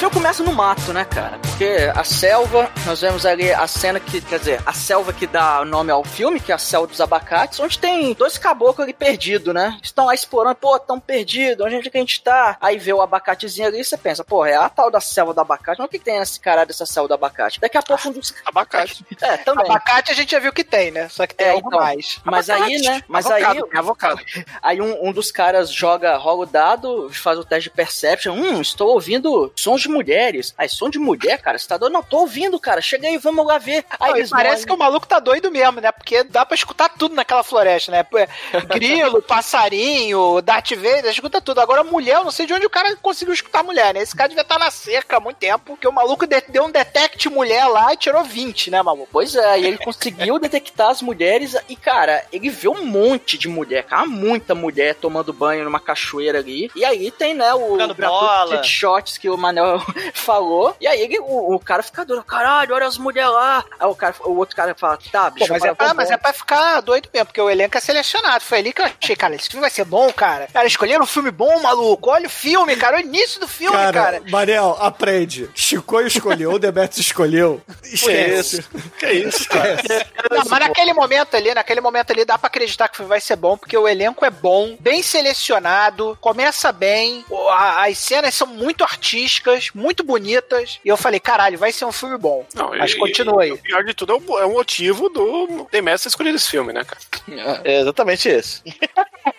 filme começa no mato, né, cara? Porque a selva, nós vemos ali a cena que, quer dizer, a selva que dá nome ao filme, que é a selva dos abacates, onde tem dois caboclos ali perdidos, né? Estão lá explorando, pô, tão perdidos, onde é que a gente tá? Aí vê o abacatezinho ali e você pensa, pô, é a tal da selva do abacate, mas o que tem nesse cara dessa selva do abacate? Daqui a pouco um dos. Abacate. É, também. Abacate a gente já viu que tem, né? Só que tem É, algo então. mais. Mas Abacate. aí, né? Mas avocado, aí, avocado. *laughs* aí um, um dos caras joga, rola o dado, faz o teste de perception. Hum, estou ouvindo sons de mulheres. Aí, som de mulher, cara? Você tá doido? Não, tô ouvindo, cara. Chega aí, vamos lá ver. Aí Não, parece que o maluco tá doido mesmo, né? Porque dá pra escutar tudo naquela floresta, né? Pô, Grilo, *laughs* passarinho, Darth Vader, escuta tudo. Agora, mulher, eu não sei de onde o cara conseguiu escutar mulher, né? Esse cara devia estar na cerca há muito tempo, porque o maluco de- deu um detect mulher lá e tirou 20, né, maluco? Pois é, e ele conseguiu *laughs* detectar as mulheres e, cara, ele vê um monte de mulher, cara, muita mulher tomando banho numa cachoeira ali. E aí tem, né, o gratuito shots que o Manel *laughs* falou. E aí ele- o, o cara fica doido, caralho, olha as mulheres lá. Aí o, cara, o outro cara fala, tá, Pô, bicho, mas, eu é pra, mas é pra ficar doido mesmo, porque o elenco é selecionado. Foi ali que eu achei, cara, esse filme vai ser bom, cara. Cara, escolheram um filme bom, maluco. Olha o filme, cara. Olha o início do filme, cara. Cara, Manel, aprende. Chico escolheu, o *laughs* Demetrius escolheu. Esquece. Que isso, cara. Não, mas naquele momento ali, naquele momento ali, dá pra acreditar que o filme vai ser bom, porque o elenco é bom, bem selecionado, começa bem, as cenas são muito artísticas, muito bonitas, e eu falei, caralho, vai ser um filme bom. Não, Mas e- continua aí. e O pior de tudo é o, é o motivo do Demetrius escolher esse filme, né, cara? É exatamente isso. *laughs*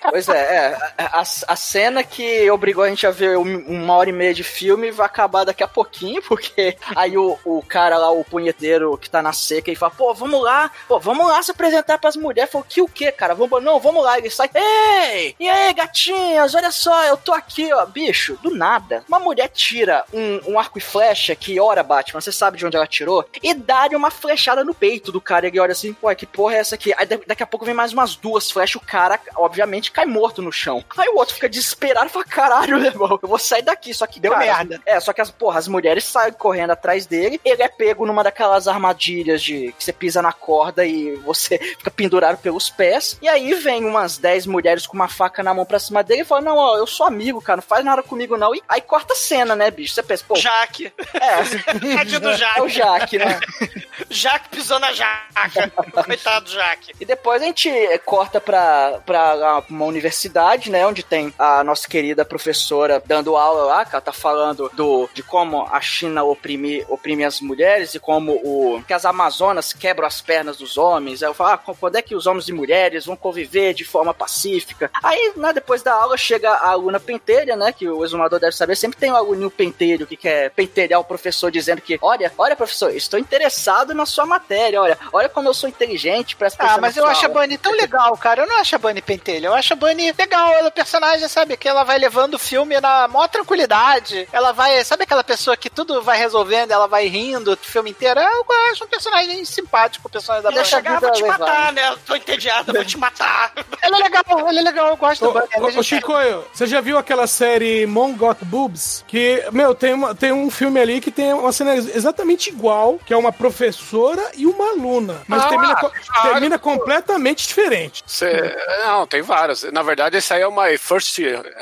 Pois é, é a, a cena que obrigou a gente a ver um- uma hora e meia de filme vai acabar daqui a pouquinho, porque aí o, o cara lá, o punheteiro que tá na seca, ele fala, pô, vamos lá, pô, vamos lá se apresentar pras mulheres. Falou, que o quê, cara? Vamos, não, vamos lá. Ele sai, ei, e aí, gatinhas, olha só, eu tô aqui, ó, bicho, do nada. Uma mulher tira um, um arco e flecha que, ora, Batman, você sabe de onde ela tirou, e dá-lhe uma flechada no peito do cara. Ele olha assim, pô, que porra é essa aqui? Aí da- daqui a pouco vem mais umas duas flechas, o cara, obviamente, cai morto no chão. Aí o outro fica desesperado e fala, caralho, meu *laughs* irmão, eu vou sair daqui. Só que Deu cara, merda. É, só que as, porra, as mulheres saem correndo atrás dele, ele é pego numa daquelas armadilhas de que você pisa na corda e você *laughs* fica pendurado pelos pés. E aí vem umas 10 mulheres com uma faca na mão pra cima dele e fala: Não, ó, eu sou amigo, cara, não faz nada comigo não. E aí corta a cena, né, bicho? Você pensa, pô, Jaque. é, *laughs* Tadinho do é o Jaque. Jaque, né? *laughs* Jaque pisou na jaca. *laughs* Coitado do Jaque. E depois a gente corta pra, pra uma universidade, né? Onde tem a nossa querida professora dando aula lá, que ela tá falando do, de como a China oprime, oprime as mulheres e como o, que as Amazonas quebram as pernas dos homens. Aí eu falo, ah, quando é que os homens e mulheres vão conviver de forma pacífica? Aí, né, depois da aula chega a aluna pentelha, né? Que o exumador deve saber, sempre tem um aluninho pentelho que quer pentelhar o professor dizendo que, olha, olha, professor, estou interessado na sua matéria, olha, olha como eu sou inteligente, presta Ah, atenção mas eu acho a aula." Bunny tão *laughs* legal, cara. Eu não acho a Bunny pentelha. Eu acho a Bunny legal. Ela é personagem, sabe? Que ela vai levando o filme na maior tranquilidade. Ela vai. Sabe aquela pessoa que tudo vai resolvendo, ela vai rindo o filme inteiro? Eu acho um personagem simpático, o personagem da Ela Bunny. chegar, vou te vida matar, né? Tô entediada, vou te matar. *laughs* Ela é legal, ela é legal. Eu gosto Ô, da Bunny. Ela ô, ô, Chicoio, você já viu aquela série Got Boobs? Que, meu, tem, uma, tem um filme ali que tem uma cena exatamente igual, que é uma professora e uma aluna. Mas Ah, termina, claro. termina completamente diferente. Cê- não, tem várias. Na verdade, esse aí é uma First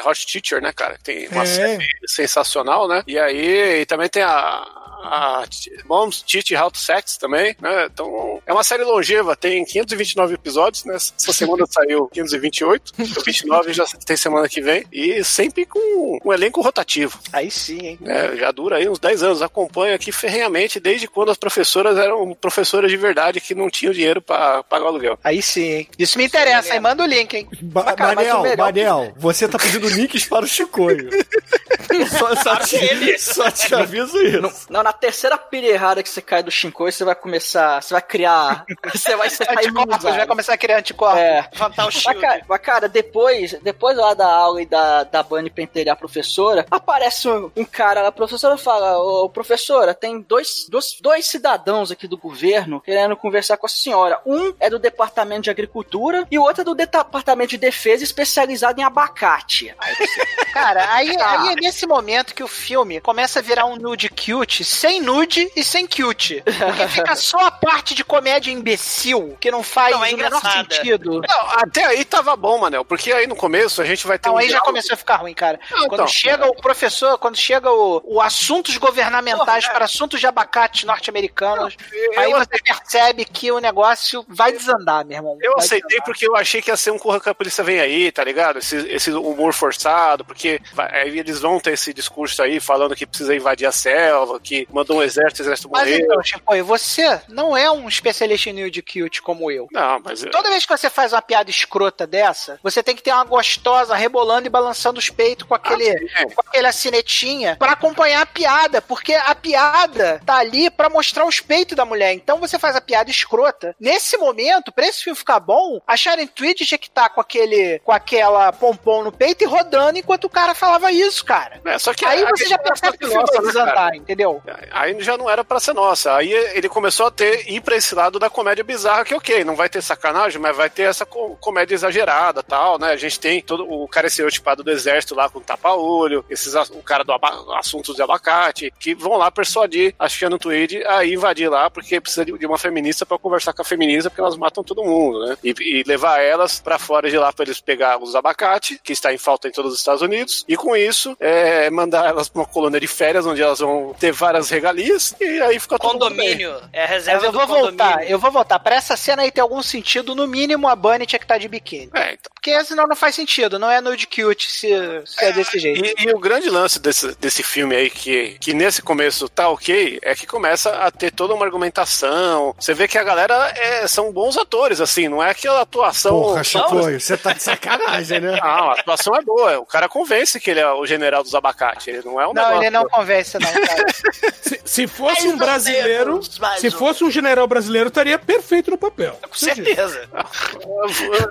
Hot Teacher, né, cara? Tem uma É. série sensacional, né? E aí e também tem a. A Moms Teach How to Sex também, né? Então, é uma série longeva, tem 529 episódios, né? Essa semana *laughs* saiu 528, então 29 já tem semana que vem, e sempre com um elenco rotativo. Aí sim, hein? né? Já dura aí uns 10 anos, acompanho aqui ferrenhamente desde quando as professoras eram professoras de verdade que não tinham dinheiro para pagar o aluguel. Aí sim, hein? Isso me interessa, hein? Manda o link, hein? Ba cara, Manel, Manel, você tá pedindo links para o Chicoio. *laughs* só, só, te, só te aviso isso. Não, na terceira pilha errada que você cai do Shinkoi, você vai começar. Você vai criar. *laughs* Você vai ser Anticorpos, vai começar a criar anticorpos. É. Levantar o Mas shield. cara, mas, cara, depois, depois lá da aula e da, da Bunny pentelhar a professora, aparece um, um cara, a professora fala, ô professora, tem dois, dois, dois cidadãos aqui do governo querendo conversar com a senhora. Um é do Departamento de Agricultura e o outro é do Departamento de Defesa especializado em abacate. Aí você, Cara, aí, Ah. aí é nesse nesse momento que o filme começa a virar um nude cute, sem nude e sem cute. Porque *laughs* fica só a parte de comédia imbecil, que não faz Não, é o menor sentido. Não, até aí tava bom, Manel, porque aí no começo a gente vai ter Então um aí já diálogo- começou a ficar ruim, cara. Não, quando então. chega o professor, quando chega o, o assuntos governamentais para assuntos de abacate norte-americanos, eu aí você aceitei. percebe que o negócio vai desandar, meu irmão. Eu Vai aceitei desandar. porque eu achei que ia ser um corra que a polícia vem aí, tá ligado? Esse, esse humor forçado, porque vai- aí eles vão ter esse discurso aí falando que precisa invadir a selva, que mandou um exército, o exército Mas morreu. então, Chimpoi, você não é um especialista em nude cute como eu. Não, mas. eu- Toda vez que você faz uma piada escrota dessa, você tem que ter uma gostosa rebolando e balançando os peitos com aquele, Ah, é. com aquele cinetinha pra acompanhar a piada, porque a piada tá ali pra mostrar os peitos da mulher. Então você faz a piada escrota. Nesse momento, pra esse filme ficar bom, a Sharon Tweed tinha que estar com aquele, com aquela pompom no peito e rodando enquanto o cara falava isso, cara. É, só que Aí a- você já a- percebe que o filme vai né, desandar, cara? entendeu? Aí já não era pra ser nossa. Aí ele começou a ter ir pra esse lado da comédia bizarra, que ok, não vai ter sacanagem, mas vai ter essa co- comédia exagerada tal, né? A gente tem todo o cara estereotipado do exército lá com tapa-olho, esses o cara do assuntos de abacate, que vão lá persuadir a Shannon Tweed a invadir lá, porque precisa de uma feminista pra conversar com a feminista, porque elas matam todo mundo, né? E, e levar elas pra fora de lá pra eles pegar os abacate, que está em falta em todos os Estados Unidos, e com isso, é, mandar elas pra uma colônia de férias, onde elas vão ter várias regalias, e aí fica todo mundo bem. Condomínio. É a Mas reserva eu do vou condomínio. voltar, eu vou voltar. Pra essa cena aí ter algum sentido, no mínimo a Bunny tinha que estar de biquíni. É, então. Porque senão não faz sentido, não é nude cute se, se é desse jeito. E, e o grande lance desse, desse filme aí, que, que nesse começo tá ok, é que começa a ter toda uma argumentação. Você vê que a galera é- são bons atores, assim, não é aquela atuação. Porra, Chicoio, você tá de sacanagem, né? Não, a atuação é boa. O cara convence que ele é o general dos abacate. Ele não é um Não, negócio- ele não convence, não, cara. *laughs* Se, se fosse Mais um brasileiro, se ou fosse um general brasileiro, estaria perfeito no papel. Com certeza.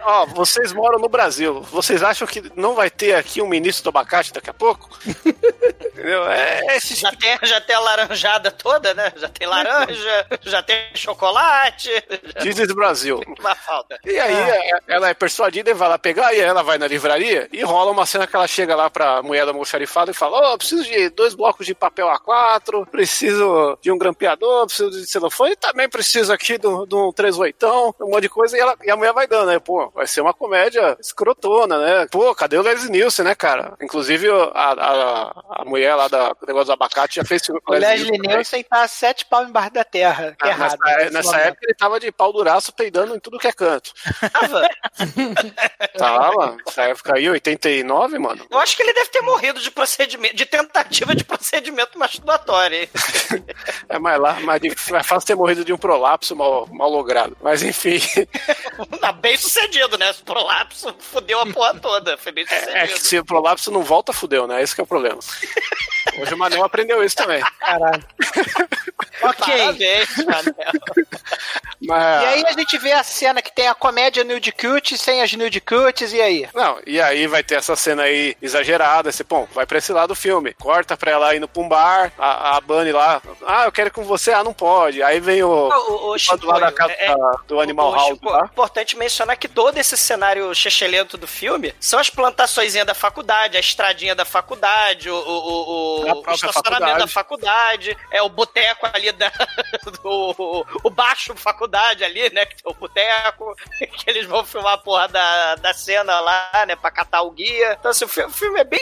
Ó, vocês moram no Brasil. Vocês acham que não vai ter aqui um ministro do abacate daqui a pouco? *laughs* Entendeu? É esse Já tem, já tem a laranjada toda, né? Já tem laranja, já tem chocolate. This is Brasil. Uma falta. E aí é- ela é persuadida e vai lá pegar, e aí ela vai na livraria e rola uma cena que ela chega lá pra mulher da almoxarifada e fala: Ô, preciso de dois blocos de papel A4, preciso de um grampeador, preciso de celofane, e também preciso aqui de um um 38, um monte de coisa, e, ela, e a mulher vai dando, né? Pô, vai ser uma comédia escrotona, né? Pô, cadê o Leslie Nielsen, né, cara? Inclusive a, a, a mulher lá da do negócio do abacate já fez filme com O Leslie também. Nielsen tá a sete pau embaixo da terra, que é Ah, errado. nessa, nesse nessa época ele tava de pau duraço peidando em tudo que é canto. Tava. *laughs* Tava, nessa época aí, 89, mano. Eu acho que ele deve ter morrido de procedimento, de tentativa de procedimento masturbatório. *laughs* É mais lá, mais, mais fácil ter morrido de um prolapso mal, mal logrado. Mas enfim, *laughs* Tá bem sucedido, né? O prolapso *laughs* fudeu a porra toda. Foi bem sucedido. é que se o prolapso não volta, fudeu, né? Esse que é o problema. *laughs* Hoje o Manel aprendeu isso também. Caralho. *laughs* ok. Parabéns, Manel. Mas, E aí a gente vê a cena que tem a comédia nude cute sem as nude cutes, e aí? Não, e aí vai ter essa cena aí exagerada, esse, bom, vai pra esse lado do filme. Corta pra ela indo pra um bar, a, a Bunny lá, ah, eu quero ir com você, ah, não pode. Aí vem o... O, o, o do lado da casa é- da- do Animal o- o House Chico, lá. É importante mencionar que todo esse cenário chechelento do filme são as plantações da faculdade, a estradinha da faculdade, o, o, o, A o própria estacionamento da faculdade, é o boteco ali da. *laughs* do, o baixo faculdade ali, né? Que tem o boteco, que eles vão filmar a porra da, da cena lá, né? Pra catar o guia. Então, assim, o filme, o filme é bem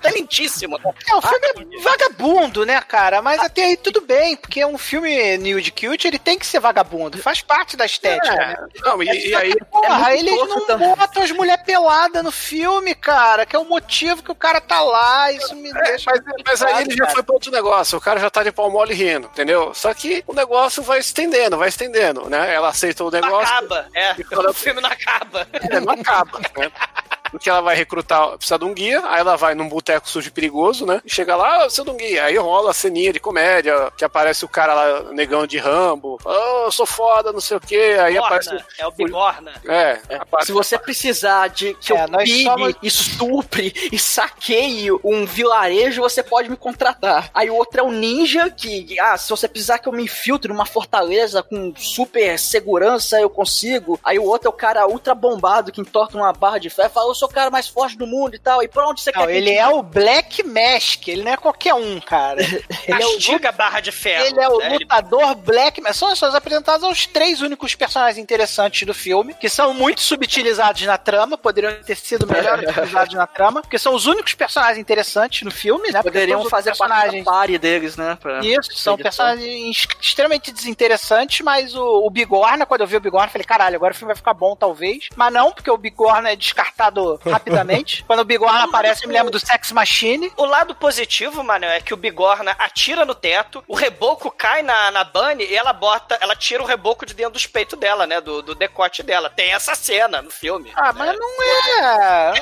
talentíssimo. É, o filme é vagabundo, né, cara? Mas até aí tudo bem, porque um filme nude cute, ele tem que ser vagabundo. Faz parte da estética, né? É, não, e, e aí... Porra, muito eles não também. botam as mulheres peladas no filme, cara, que é o motivo que o cara tá lá, isso me É, deixa... mas, mas aí ele já foi pra outro negócio, o cara já tá de pau mole rindo, entendeu? Só que o negócio vai estendendo, vai estendendo, né? Ela aceita o Não negócio, acaba, é. E quando- O filme não acaba. é, não acaba, né? *laughs* Porque ela vai recrutar, precisa de um guia, aí ela vai num boteco sujo e perigoso, né? E chega lá, ah, precisa de um guia. Aí rola a ceninha de comédia, que aparece o cara lá, negão de Rambo. Oh, eu sou foda, não sei o quê. Aí aparece. Bigorna, é o Bigorna. É, aparece- Se você precisar de que É, eu pire, somos- estupre e saqueie um vilarejo, você pode me contratar. Aí o outro é o ninja, que, ah, se você precisar que eu me infiltre numa fortaleza com super segurança, eu consigo. Aí o outro é o cara ultra bombado que entorta uma barra de ferro e fala, eu sou o cara mais forte do mundo e tal. E pra onde você Não, quer ele que é o Black Mask, ele não é qualquer um, cara. *laughs* Ele é o Castiga a barra de ferro. Ele é o né? Ele- lutador Black Mask. São são apresentados os três únicos personagens interessantes do filme, que são muito subutilizados na trama, poderiam ter sido melhor utilizados *laughs* na trama, porque são os únicos personagens interessantes no filme, né? Poderiam fazer parte personagens. da party deles, né? pra- Isso, são editor. personagens extremamente desinteressantes, mas o, o Bigorna, quando eu vi o Bigorna, eu falei, caralho, agora o filme vai ficar bom, talvez. Mas não, porque o Bigorna é descartado rapidamente. *laughs* quando o Bigorna aparece, eu me lembro do Sex Machine. O lado positivo, mano, é que o Bigorna atira no teto, o reboco cai na, na Bunny e ela bota, ela tira o reboco de dentro dos peitos dela, né? Do, do decote dela. Tem essa cena no filme. Ah, mas não *laughs* é.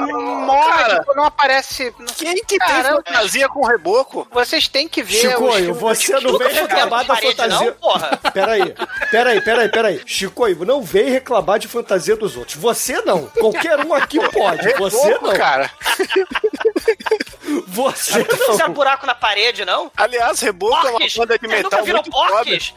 Morre, cara. tipo, não aparece. Quem que tem Caramba. fantasia com reboco? Vocês têm que ver. os Chicoio, filmes você não vem Nunca reclamar da parede, fantasia. Não, porra. Peraí, peraí, peraí, peraí. Chicoio, não vem reclamar de fantasia dos outros. Você não. *laughs* Qualquer um aqui pode. Você Reboco, não. cara. *laughs* Você Não fizeram buraco na parede, não? Aliás, Reboco é uma banda de Vocês metal nunca viram muito. Porques?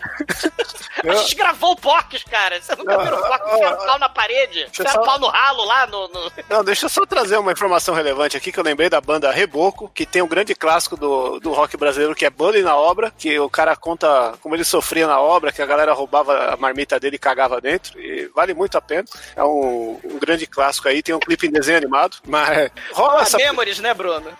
*laughs* A gente gravou Porques, cara. Você nunca Não, viram Porques? Enfiaram pau na parede. Enfiaram só- pau no ralo lá no... no- Não, deixa eu só trazer uma informação relevante aqui que eu lembrei da banda Reboco, que tem um grande clássico do, do rock brasileiro que é Bully na Obra, que o cara conta como ele sofria na obra, que a galera roubava a marmita dele e cagava dentro, e vale muito a pena. É um, um grande clássico aí, tem um clipe em desenho animado, mas rola Ah, essa, Memories, né, Bruno? *laughs*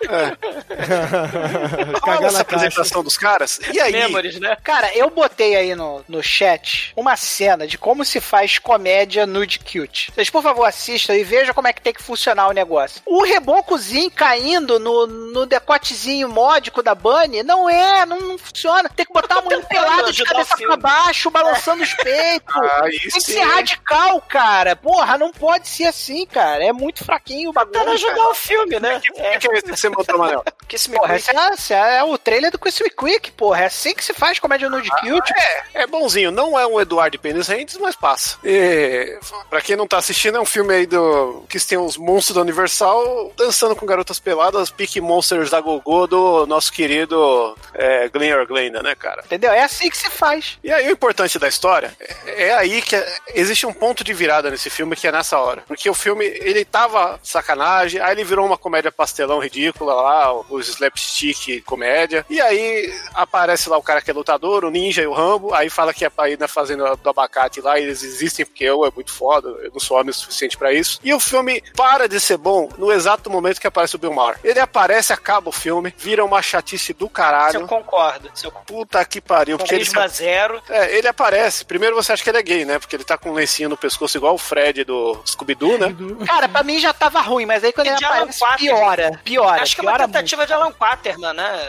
rola Cagar essa apresentação dos caras, e aí... Memories, né? Cara, eu botei aí no, no chat uma cena de como se faz comédia nude cute. Vocês, por favor, assistam e vejam como é que tem que funcionar o negócio. O rebocozinho caindo no, no decotezinho módico da Bunny não é, não, não funciona. Tem que botar a mulher tentando pelada de cabeça pra baixo, balançando os *laughs* peitos. Aí Tem que sim. ser radical, cara. Porra, não pode ser assim, cara. É muito fraquinho o bagulho. Tentando ajudar cara. o filme, né? É, O que é que você montou, Manel? que esse me Porra, esse é, é o trailer do Chris Quick, porra. É assim que se faz comédia nude cute. É, é bonzinho. Não é um Eduardo Penis Rentes, mas passa. E, pra quem não tá assistindo, é um filme aí do. que tem os monstros da Universal dançando com garotas peladas, pique monsters da Gogô do nosso querido é, Glenn or Glenda, né, cara? Entendeu? É assim que se faz. E aí o importante da história é, é aí que existe um ponto de virada nesse filme que é nessa hora. Porque o filme, ele tava sacanagem, aí ele virou uma comédia pastelão ridícula lá, o slapstick comédia. E aí aparece lá o cara que é lutador, o ninja e o Rambo, aí fala que é pra ir na fazenda do abacate lá, eles existem porque eu é muito foda, eu não sou homem o suficiente pra isso. E o filme para de ser bom no exato momento que aparece o Bill Maher. Ele aparece, acaba o filme, vira uma chatice do Se eu caralho. concordo. Se eu Puta que pariu, porque ele zero. é, ele aparece. Primeiro você acha que ele é gay, né? Porque ele tá com um lencinho no pescoço igual o Fred do Scooby-Doo, né? *laughs* Cara, pra mim já tava ruim, mas aí quando E ele aparece, Quaterman. piora. Piora. Acho que é uma tentativa de Alan Quaterman, né?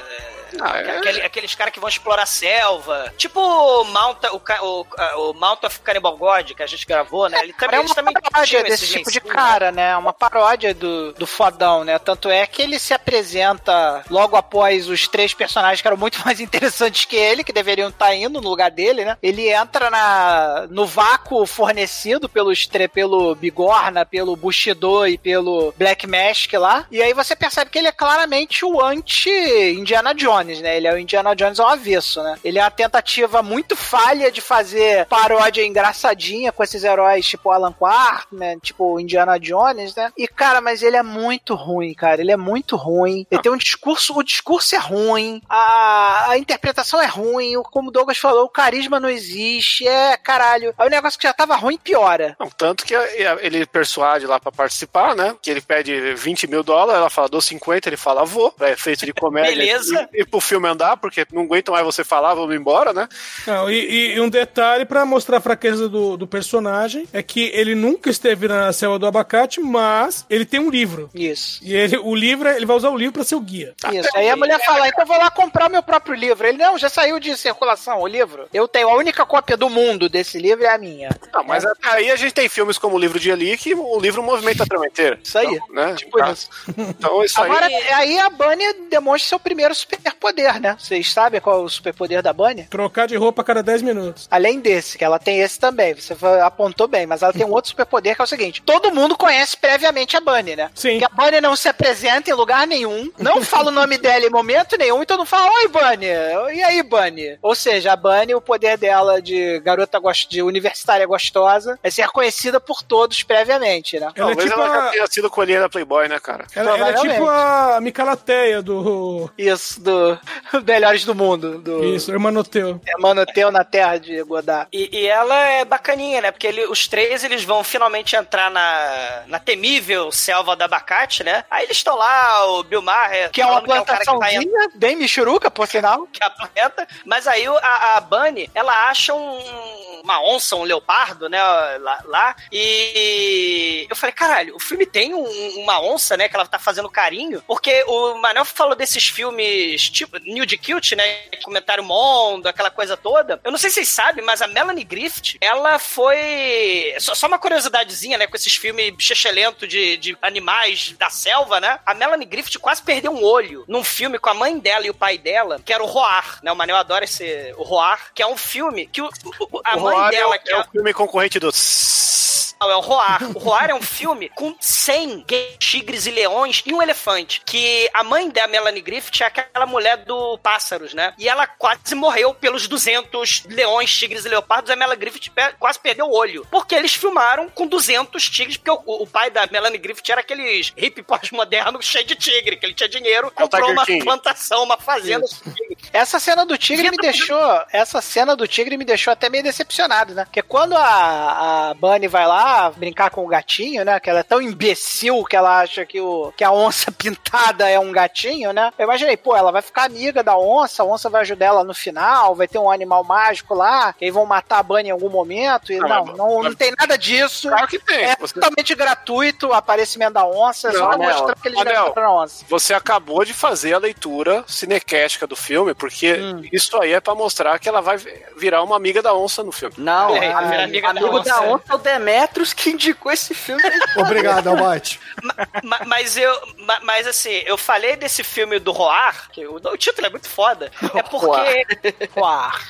Ah, é? Aquele- aqueles caras que vão explorar a selva. Tipo o Mount, o, o, o Mount of Cannibal God, que a gente gravou, né? Ele muito. também, É uma também paródia desse esse tipo de cara, né? Uma paródia do, do fodão, né? Tanto é que ele se apresenta logo após os três personagens que eram muito *laughs* mais interessantes que ele, que deveriam estar indo no lugar dele, né? Ele entra na, no vácuo fornecido pelos, pelo Bigorna, pelo Bushido e pelo Black Mask lá. E aí você percebe que ele é claramente o anti-Indiana Jones, né? Ele é o Indiana Jones ao avesso, né? Ele é uma tentativa muito falha de fazer paródia engraçadinha com esses heróis tipo Alan Quartman, tipo Indiana Jones, né? E, cara, mas ele é muito ruim, cara. Ele é muito ruim. Ele tem um discurso, o discurso é ruim, a, a interpretação é ruim, o- como o Douglas falou, o carisma não existe, é caralho. Aí o negócio que já tava ruim piora. Não, tanto que é, ele persuade lá pra participar, né? Que ele pede 20 mil dólares, ela fala, dou 50, ele fala, vou, pra efeito de comédia. *laughs* Beleza. E, e pro filme andar, porque não aguentam mais você falar, vamos embora, né? Não, e, e- um detalhe pra mostrar a fraqueza do, do personagem é que ele nunca esteve na selva do abacate, mas ele tem um livro. Isso. E ele, o livro, ele vai usar o livro pra ser o guia. Isso. Aí a mulher fala, então eu vou lá comprar o meu próprio livro. Ele, não, já saiu de circulação o livro. Eu tenho a única cópia do mundo desse livro, é a minha. Não, mas até aí a gente tem filmes como o livro de Eli, que o livro movimenta a trama inteira. Isso aí. Então, né? Tipo Tá. isso. Então isso Agora, aí. aí a Bunny demonstra seu primeiro superpoder superpoder, né? Vocês sabem qual é o superpoder da Bunny? Trocar de roupa a cada 10 minutos. Além desse, que ela tem esse também, você apontou bem, mas ela tem um outro superpoder que é o seguinte: todo mundo conhece previamente a Bunny, né? Sim. Que a Bunny não se apresenta em lugar nenhum, não fala o nome dela em momento nenhum, então não fala, oi, Bunny, e aí, Bunny? Ou seja, a Bunny, o poder dela de garota gos- de universitária gostosa é ser conhecida por todos previamente, né? Ela é Talvez tipo ela já a, tenha sido colhida Playboy, né, cara? ela, ela é tipo a Micalateia do. Isso, do *laughs* Melhores do Mundo, do Isso, Hermanoteu. Emanoteu na Terra de Godard. E, e ela é bacaninha, né? Porque ele- os três eles vão finalmente entrar na, na temível selva do abacate, né? Aí eles estão lá, o Bill Maher, Que é uma falando que é o cara que tá plantaçãozinha bem michuruca, por sinal. que é a planta, mas aí a, a Bunny, ela acha um- uma onça, um leopardo, né, lá, lá, e eu falei, caralho, o filme tem um- uma onça, né, que ela tá fazendo carinho, porque o Manel falou desses filmes, tipo, Nude Cute, né, comentário mondo, aquela coisa toda, eu não sei se vocês sabem, mas a Melanie Griffith, ela foi, só, só uma curiosidadezinha, né, com esses filmes chechelento de, de animais da selva, né, a Melanie Griffith quase perdeu um olho num filme com a mãe dela e o pai dela, que era o Roar, né? O Manel adora esse o Roar, que é um filme que o, o- a o mãe Roar dela é, que o- é o filme concorrente do... não, é o Roar. O Roar é um filme com 100 gays, tigres e leões e um elefante. Que a mãe da Melanie Griffith é aquela mulher do Pássaros, né? E ela quase morreu pelos 200 leões, tigres e leopardos. A Melanie Griffith quase perdeu o olho. Porque eles filmaram com 200 tigres, porque o, o pai da Melanie Griffith era aqueles hippie pós-moderno cheio de tigre, que ele tinha dinheiro, É comprou uma King. plantação, uma fazenda. de tigre. Essa cena do tigre me deixou. Essa cena do tigre me deixou até meio decepcionado, né? Porque quando a, a Bunny vai lá brincar com o gatinho, né? Que ela é tão imbecil que ela acha que, o, que a onça *laughs* pintada é um gatinho, né? Eu imaginei, pô, ela vai ficar amiga da onça, a onça vai ajudar ela no final, vai ter um animal mágico lá, que aí vão matar a Bunny em algum momento. E Não, não, mas- não, não tem nada disso. Claro que tem. É Você, totalmente gratuito o aparecimento da onça, é só Não, mostrar Anel, que eles Anel. mataram a onça. você acabou de fazer a leitura cinequética do filme, porque Hum. isso aí é pra mostrar que ela vai virar uma amiga da onça no filme. Não, É, a- vira amiga da amigo onça. da onça é o Que indicou esse filme. *laughs* Obrigado, Almighty. Ma- mas eu, ma- mas assim, eu falei desse filme do Roar, que o, o título é muito foda, é porque Roar,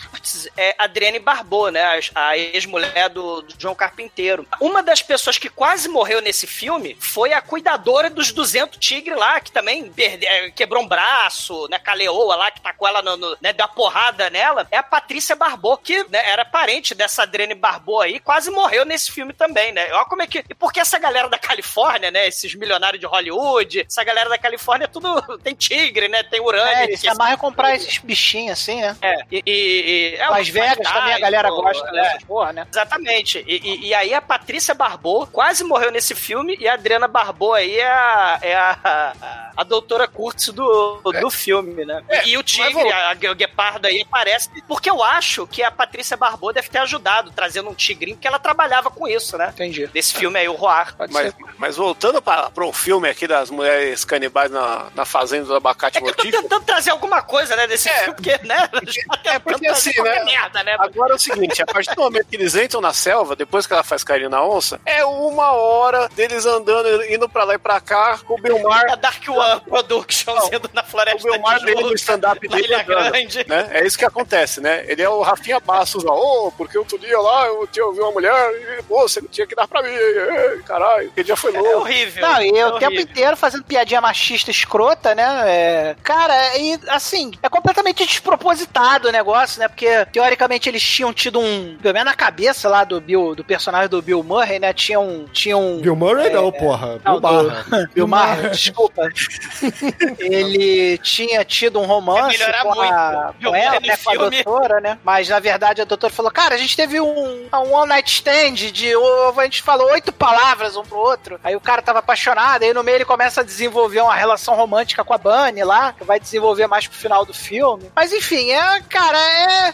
é Adriane Barbeau, né, a, a ex-mulher do, do João Carpinteiro. Uma das pessoas que quase morreu nesse filme foi a cuidadora dos 200 tigres lá, que também perde, é, quebrou um braço, né, caleoa lá, que tacou ela no, no- né, deu uma porrada nela, é a Patrícia Barbeau, que né, era parente dessa Adriane Barbeau aí, quase morreu nesse filme também, né? Olha como é que... E porque essa galera da Califórnia, né, esses milionários de Hollywood, essa galera da Califórnia, tudo *laughs* tem tigre, né, tem urânio. É, eles se amarram em comprar esses bichinhos assim, né? É, e... e, e é, Las Vegas também a galera pô, gosta é. dessas porra, né? Exatamente. E, e- e aí a Patrícia Barbô quase morreu nesse filme e a Adriana Barbô aí é a, é a, a, a doutora Kurtz do, do filme, né? É, e o tigre, a, a guepardo aí aparece. Porque eu acho que a Patrícia Barbô deve ter ajudado, trazendo um tigrinho, porque ela trabalhava com isso, né? Entendi. Nesse filme aí, o Roar. Pode Mas, ser. mas voltando para o filme aqui das mulheres canibais na, na fazenda do abacate É que eu tô tentando trazer alguma coisa, né, desse É. filme, porque, né? *laughs* É, porque assim, né? merda, né? Agora é o seguinte, a partir do momento que eles entram na selva, depois que ela faz carinho na onça, é uma hora deles andando, indo pra lá e pra cá, com o Belmar, A Dark One Productions indo na o floresta Belmar de dele no stand-up dele Ilha andando, Grande. né? É isso que acontece, né? Ele é o Rafinha Bastos lá, ô, porque outro dia lá eu tinha ouvido uma mulher e, pô, você tinha que dar pra mim, Ei, caralho, aquele dia foi É louco. horrível. Não, e é o tempo horrível. inteiro fazendo piadinha machista escrota, né? É, Cara, e assim, é completamente despropositado o negócio, né? Porque teoricamente eles tinham tido um. Pelo menos na cabeça lá do Bill, do personagem do Bill Murray, né? Tinha um. Tinha um Bill Murray não, porra. Não, Bill Barra. do- *laughs* Bill Maher, desculpa. *laughs* Ele tinha tido um romance melhorar com, a, muito. Com ela, né, com a doutora, né? Mas na verdade a doutora falou: Cara, a gente teve um, um one night stand de. A gente falou oito palavras um pro outro. Aí o cara tava apaixonado, aí no meio ele começa a desenvolver uma relação romântica com a Bunny lá, que vai desenvolver mais pro final do filme. Mas enfim, é, cara, é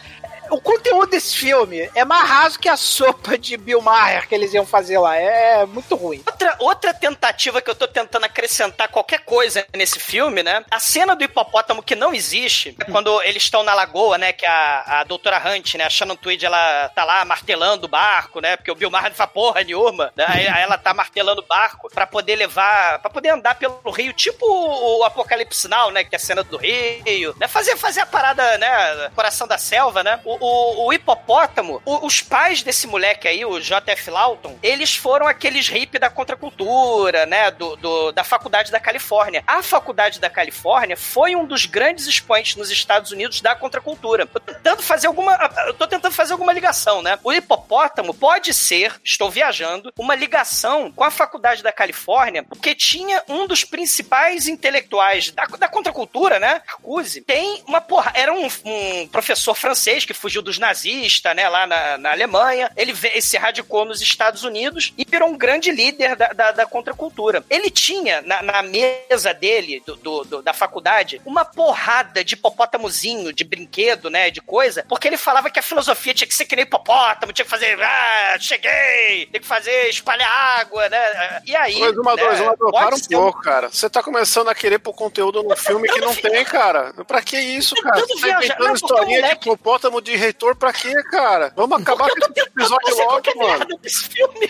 o conteúdo desse filme é mais raso que a sopa de Bill Maher que eles iam fazer lá. É muito ruim. Outra, outra tentativa que eu tô tentando acrescentar qualquer coisa nesse filme, né? A cena do hipopótamo que não existe, é quando eles estão na lagoa, né? Que a, a doutora Hunt, né? A Shannon Tweed, ela tá lá martelando o barco, né? Porque o Bill Maher não faz porra nenhuma. Né? Aí, ela tá martelando o barco pra poder levar, pra poder andar pelo rio, tipo o Apocalipse Now, né? Que é a cena do rio, né? Fazer, fazer a parada, né? Coração da selva, né? O, o, o hipopótamo, o- os pais desse moleque aí, o J.F. Lawton, eles foram aqueles hippies da contracultura, né? Do, do- da faculdade da Califórnia. A faculdade da Califórnia foi um dos grandes expoentes nos Estados Unidos da contracultura. Eu tô tentando fazer alguma, eu tô tentando fazer alguma ligação, né? O hipopótamo pode ser, estou viajando, uma ligação com a faculdade da Califórnia, porque tinha um dos principais intelectuais da, da contracultura, né? Marcuse, tem uma porra. Era um, um professor francês que fugiu dos nazistas, né? Lá na, na Alemanha. Ele, se radicou nos Estados Unidos e virou um grande líder da, da, da contracultura. Ele tinha na, na mesa dele, do, do- do- da faculdade, uma porrada de hipopótamozinho, de brinquedo, né? De coisa, porque ele falava que a filosofia tinha que ser que nem hipopótamo, tinha que fazer, ah, cheguei, tem que fazer espalhar água, né? E aí. Ô, Exumador, né, Exumador, pode para um ser um- pouco, cara. Você tá começando a querer pôr conteúdo num filme que não tem, cara. Pra que isso, cara? tentando Você tá inventando Não, historinha de moleque- hipopótamo de reitor pra quê, cara? Vamos acabar com esse *laughs* episódio logo, mano. filme.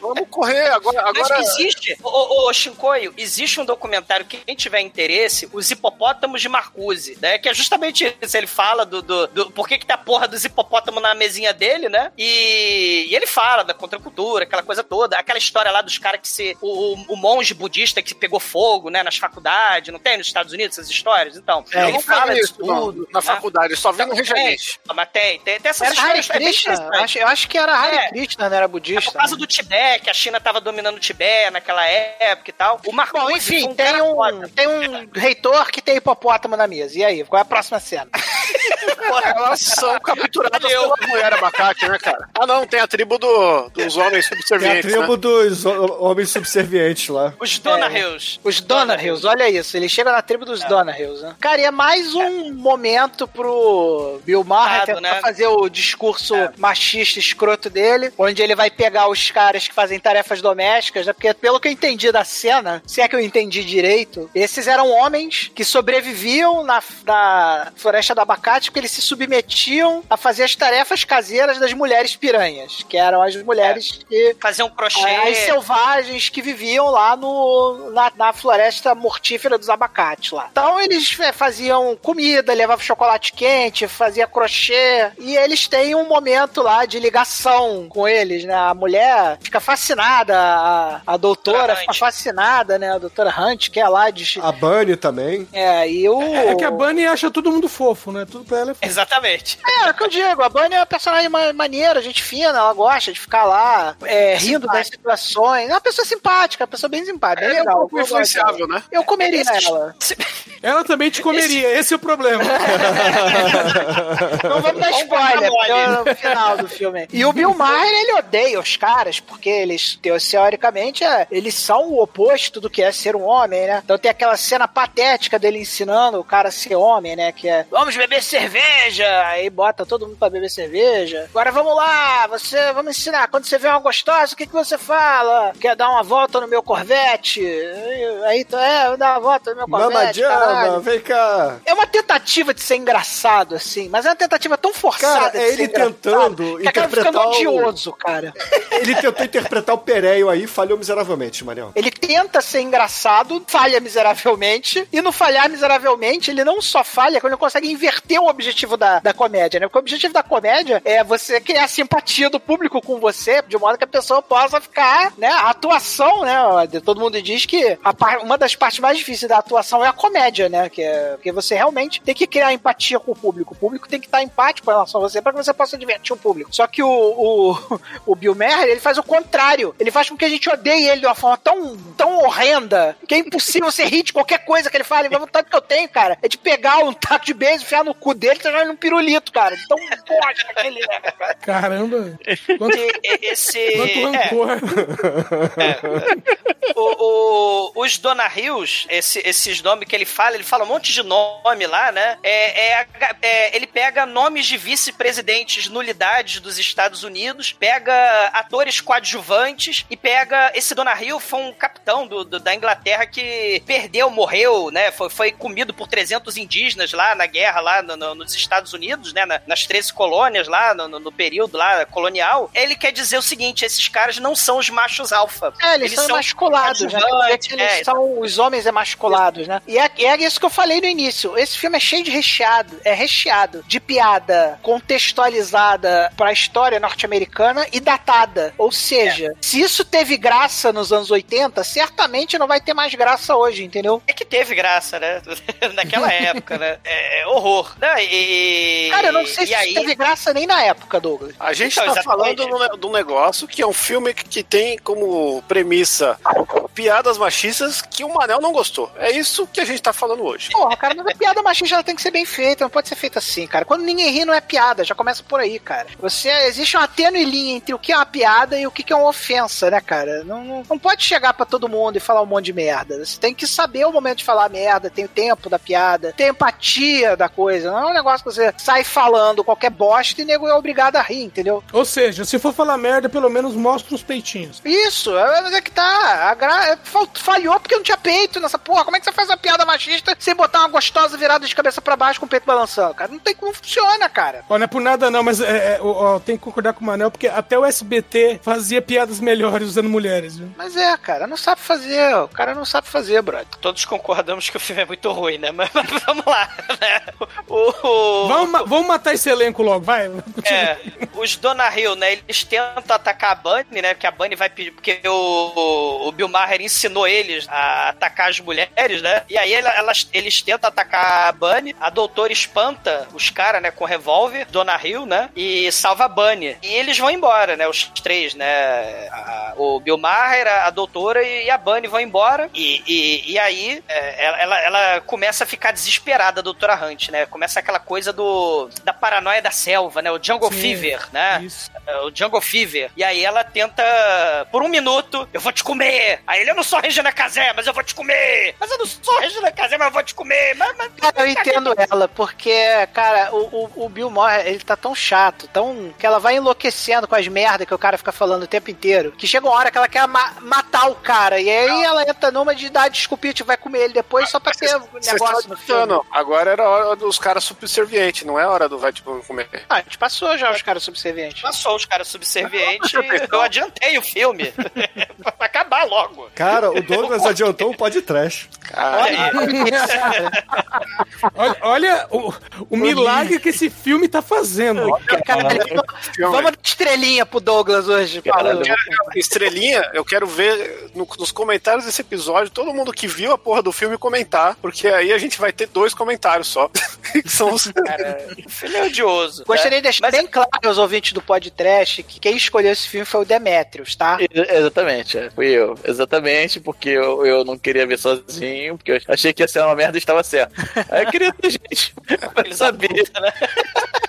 Vamos correr agora. agora... Mas existe, ô, ô, ô, Shinkoio, existe um documentário que quem tiver interesse, os hipopótamos de Marcuse, né? Que é justamente isso. Ele fala do, do, do por que que tá a porra dos hipopótamos na mesinha dele, né? E, e ele fala da contracultura, aquela coisa toda. Aquela história lá dos caras que se. O, o- o monge budista que pegou fogo, né? Nas faculdades, não tem nos Estados Unidos essas histórias? Então, É, eu ele fala disso isso, não, tudo. na né? faculdade, só vi no Tem, Rejanete. Mas tem, tem, tem essas Era Hare histórias. é bem Krishna. Acho- eu acho que era Hare É. Krishna, não era É budista. por causa do Tibete, que a China tava dominando o Tibete naquela época e tal. O Marcos Bom, enfim, tem um, tem um reitor que tem hipopótamo na mesa. E aí, qual é a próxima cena? *laughs* Elas são capturadas Valeu. pela mulher abacate, né, cara? Ah, não, tem a tribo do- dos homens Tem a subservientes, tribo né? dos ho- homens subservientes lá. Os Donahills. Os Donahills, olha isso. Ele chega na tribo dos Donahills, né? Cara, e é mais um momento pro Bill Maher tentar né? fazer o discurso machista escroto dele, onde ele vai pegar os caras que fazem tarefas domésticas, né? Porque pelo que eu entendi da cena, se é que eu entendi direito, esses eram homens que sobreviviam na, na floresta do abacate porque eles se submetiam a fazer as tarefas caseiras das mulheres piranhas, que eram as mulheres que Fazer um crochê. as selvagens que viviam lá no, na, na floresta mortífera dos abacates lá. Então eles é, faziam comida, levavam chocolate quente, fazia crochê. E eles têm um momento lá de ligação com eles, né? A mulher fica fascinada, a, a doutora fica fascinada, né? A doutora Hunt, que é lá de. A Bunny também. É, e o. É que a Bunny acha todo mundo fofo, né? Tudo pra ela é fofo. Exatamente. É, é o que eu digo, a Bunny é uma personagem ma- maneira, gente fina, ela gosta de ficar lá, é, rindo das situações. É uma pessoa simpática, uma pessoa bem simpática, É um legal. pouco eu gosto influenciável, né? Eu comeria Esses- ela. *laughs* Ela também te comeria, esse é o problema. *laughs* Não vamos dar spoiler, porque é no final do filme. E o Bill Maher, ele odeia os caras, porque eles, teo- teoricamente, é, eles são o oposto do que é ser um homem, né? Então tem aquela cena patética dele ensinando o cara a ser homem, né? Que é, vamos beber cerveja! Aí bota todo mundo pra beber cerveja. Agora vamos lá, você, vamos ensinar. Quando você vê uma gostosa, o que, que você fala? Quer dar uma volta no meu Corvette? Aí, é, dar uma volta no meu Mama Corvette. Jama, vem cá. É uma tentativa de ser engraçado, assim, mas é uma tentativa tão forçada Cara, é ele tentando interpretar o- odioso, cara. *laughs* Ele tentou interpretar o Pereio aí falhou miseravelmente, Marião. Ele tenta ser engraçado, falha miseravelmente, e no falhar miseravelmente, ele não só falha, como ele consegue inverter o objetivo da, da comédia, né? Porque o objetivo da comédia é você criar simpatia do público com você, de modo que a pessoa possa ficar, né? A atuação, né? Todo mundo diz que a uma das partes mais difíceis da atuação é a comédia, né? Que é porque você realmente tem que criar empatia com o público. O público tem que estar empático em relação a você para que você possa divertir o público. Só que o, o, *laughs* o Bill Maher, ele faz o contrário. Ele faz com que a gente odeie ele de uma forma tão, tão horrenda que é impossível você rir de qualquer coisa que ele fala. E a vontade que eu tenho, cara, é de pegar um taco de beijo, enfiar no cu dele, tá jogando um pirulito, cara. Então, bosta que ele é, cara. Caramba. Quanto, E- e- Esse. quanto é, rancor. o, o- os Dona Rios, esse- esses nomes que ele fala, ele fala um monte de nome lá, né? É, é- é- ele pega nomes de vice-presidentes, nulidades dos Estados Unidos, pega atores coadjuvantes e pega. Esse Dona Rio foi um capitão do- do- da Inglaterra que perdeu, morreu, né? Foi, foi comido por 300 indígenas lá na guerra, lá no- no- nos Estados Unidos, né? na- nas 13 colônias lá, no, no- período lá colonial. Ele quer dizer o seguinte: esses caras não são os machos alfa. É, eles, são emasculados, né? Eles é. são os homens emasculados, né? E é, e é isso que eu falei no início. Esse filme é cheio de recheado, é recheado de piada contextualizada pra história norte-americana e datada. Ou seja, se isso teve graça nos anos 80, certamente não vai ter mais graça hoje, entendeu? É que teve graça, né? *laughs* Naquela época, né? É horror. Né? E, Cara, eu não sei e se aí, isso teve graça nem na época, Douglas. A gente Então, tá exatamente. falando de um negócio que é um filme que, tem como premissa piadas machistas que o Manel não gostou. É isso que a gente tá falando hoje. Porra, cara, mas a piada machista ela tem que ser bem feita, não pode ser feita assim, cara. Quando ninguém ri, não é piada, já começa por aí, cara. Você, existe uma tênue linha entre o que é uma piada e o que que é uma ofensa, né, cara? Não, não, não pode chegar pra todo mundo e falar um monte de merda. Você tem que saber o momento de falar merda, tem o tempo da piada, tem empatia da coisa. Não é um negócio que você sai falando qualquer bosta e nego é obrigado a rir, entendeu? Ou seja, se for falar merda, pelo menos mostra os peitinhos. Isso, é, mas é que tá. Gra... é, fal- Falhou porque não tinha peito nessa porra. Como é que você faz uma piada machista sem botar uma gostosa virada de cabeça pra baixo com o peito balançando, cara? Não tem como funciona, cara. Não é por nada não, mas é, é, que concordar com o Manel, porque até o SBT fazia piadas melhores usando mulheres, viu? Mas é, cara, não sabe fazer. O cara não sabe fazer, brother. todos concordamos que o filme é muito ruim, né? Mas, *laughs* mas vamos lá, né? O, o- Vamos, ma- vamos matar esse elenco logo, vai. É, os Dona Hill, né? Eles tentam atacar a Bunny, né? Que a Bunny vai pedir. Porque o, o Bill Maher ensinou eles a atacar as mulheres, né? E aí ela- elas, eles tentam atacar a Bunny. A doutora espanta os caras, né? Com revólver, Dona Hill, né? E salva a Bunny. E eles vão embora, né? Os três, né? A- o Bill Maher, a, a doutora e a Bunny vão embora. E, e, e aí é, ela, ela, ela começa a ficar desesperada, a doutora Hunt, né? Começa aquela coisa do da paranoia da selva, né? O Jungle Sim. Fever, né? Isso. É, o Jungle Fever. E aí ela tenta, por um minuto, eu vou te comer. Aí ele, eu não sou Regina Casé, mas eu vou te comer. Mas eu não sou Regina Casé, mas eu vou te comer. Mas, mas... Cara, eu entendo ela, porque, cara, o, o, o Bill Maher, ele tá tão chato, tão. que ela vai enlouquecendo com as merdas que o cara fica falando o tempo inteiro, que chega uma hora que ela quer ma- matar o cara, e aí ela entra numa de dar desculpinha, vai comer ele depois só pra ter um negócio no filme. Agora era a hora dos caras subservientes, não é a hora do vai tipo comer. Ah, a gente passou já os caras subservientes. Passou os caras subservientes. eu adiantei o filme. *laughs* pra acabar logo. Cara, o Douglas adiantou um podcast. Cara, Olha, olha o, o milagre que esse filme tá fazendo. Cara, vamos dar estrelinha pro Douglas hoje. falando. Estrelinha, eu quero ver no- nos comentários desse episódio todo mundo que viu a porra do filme comentar, porque aí a gente vai ter dois comentários só. *laughs* que são os. *laughs* Cara, filme é odioso. Gostaria né? de deixar Mas bem claro aos ouvintes do podcast que quem escolheu esse filme foi o Demetrius, tá? Ex- Exatamente, é, fui eu. Exatamente, porque eu, eu não queria ver sozinho, porque eu achei que ia ser uma merda e estava certo. *laughs* Aí eu queria ter gente pra saber. né?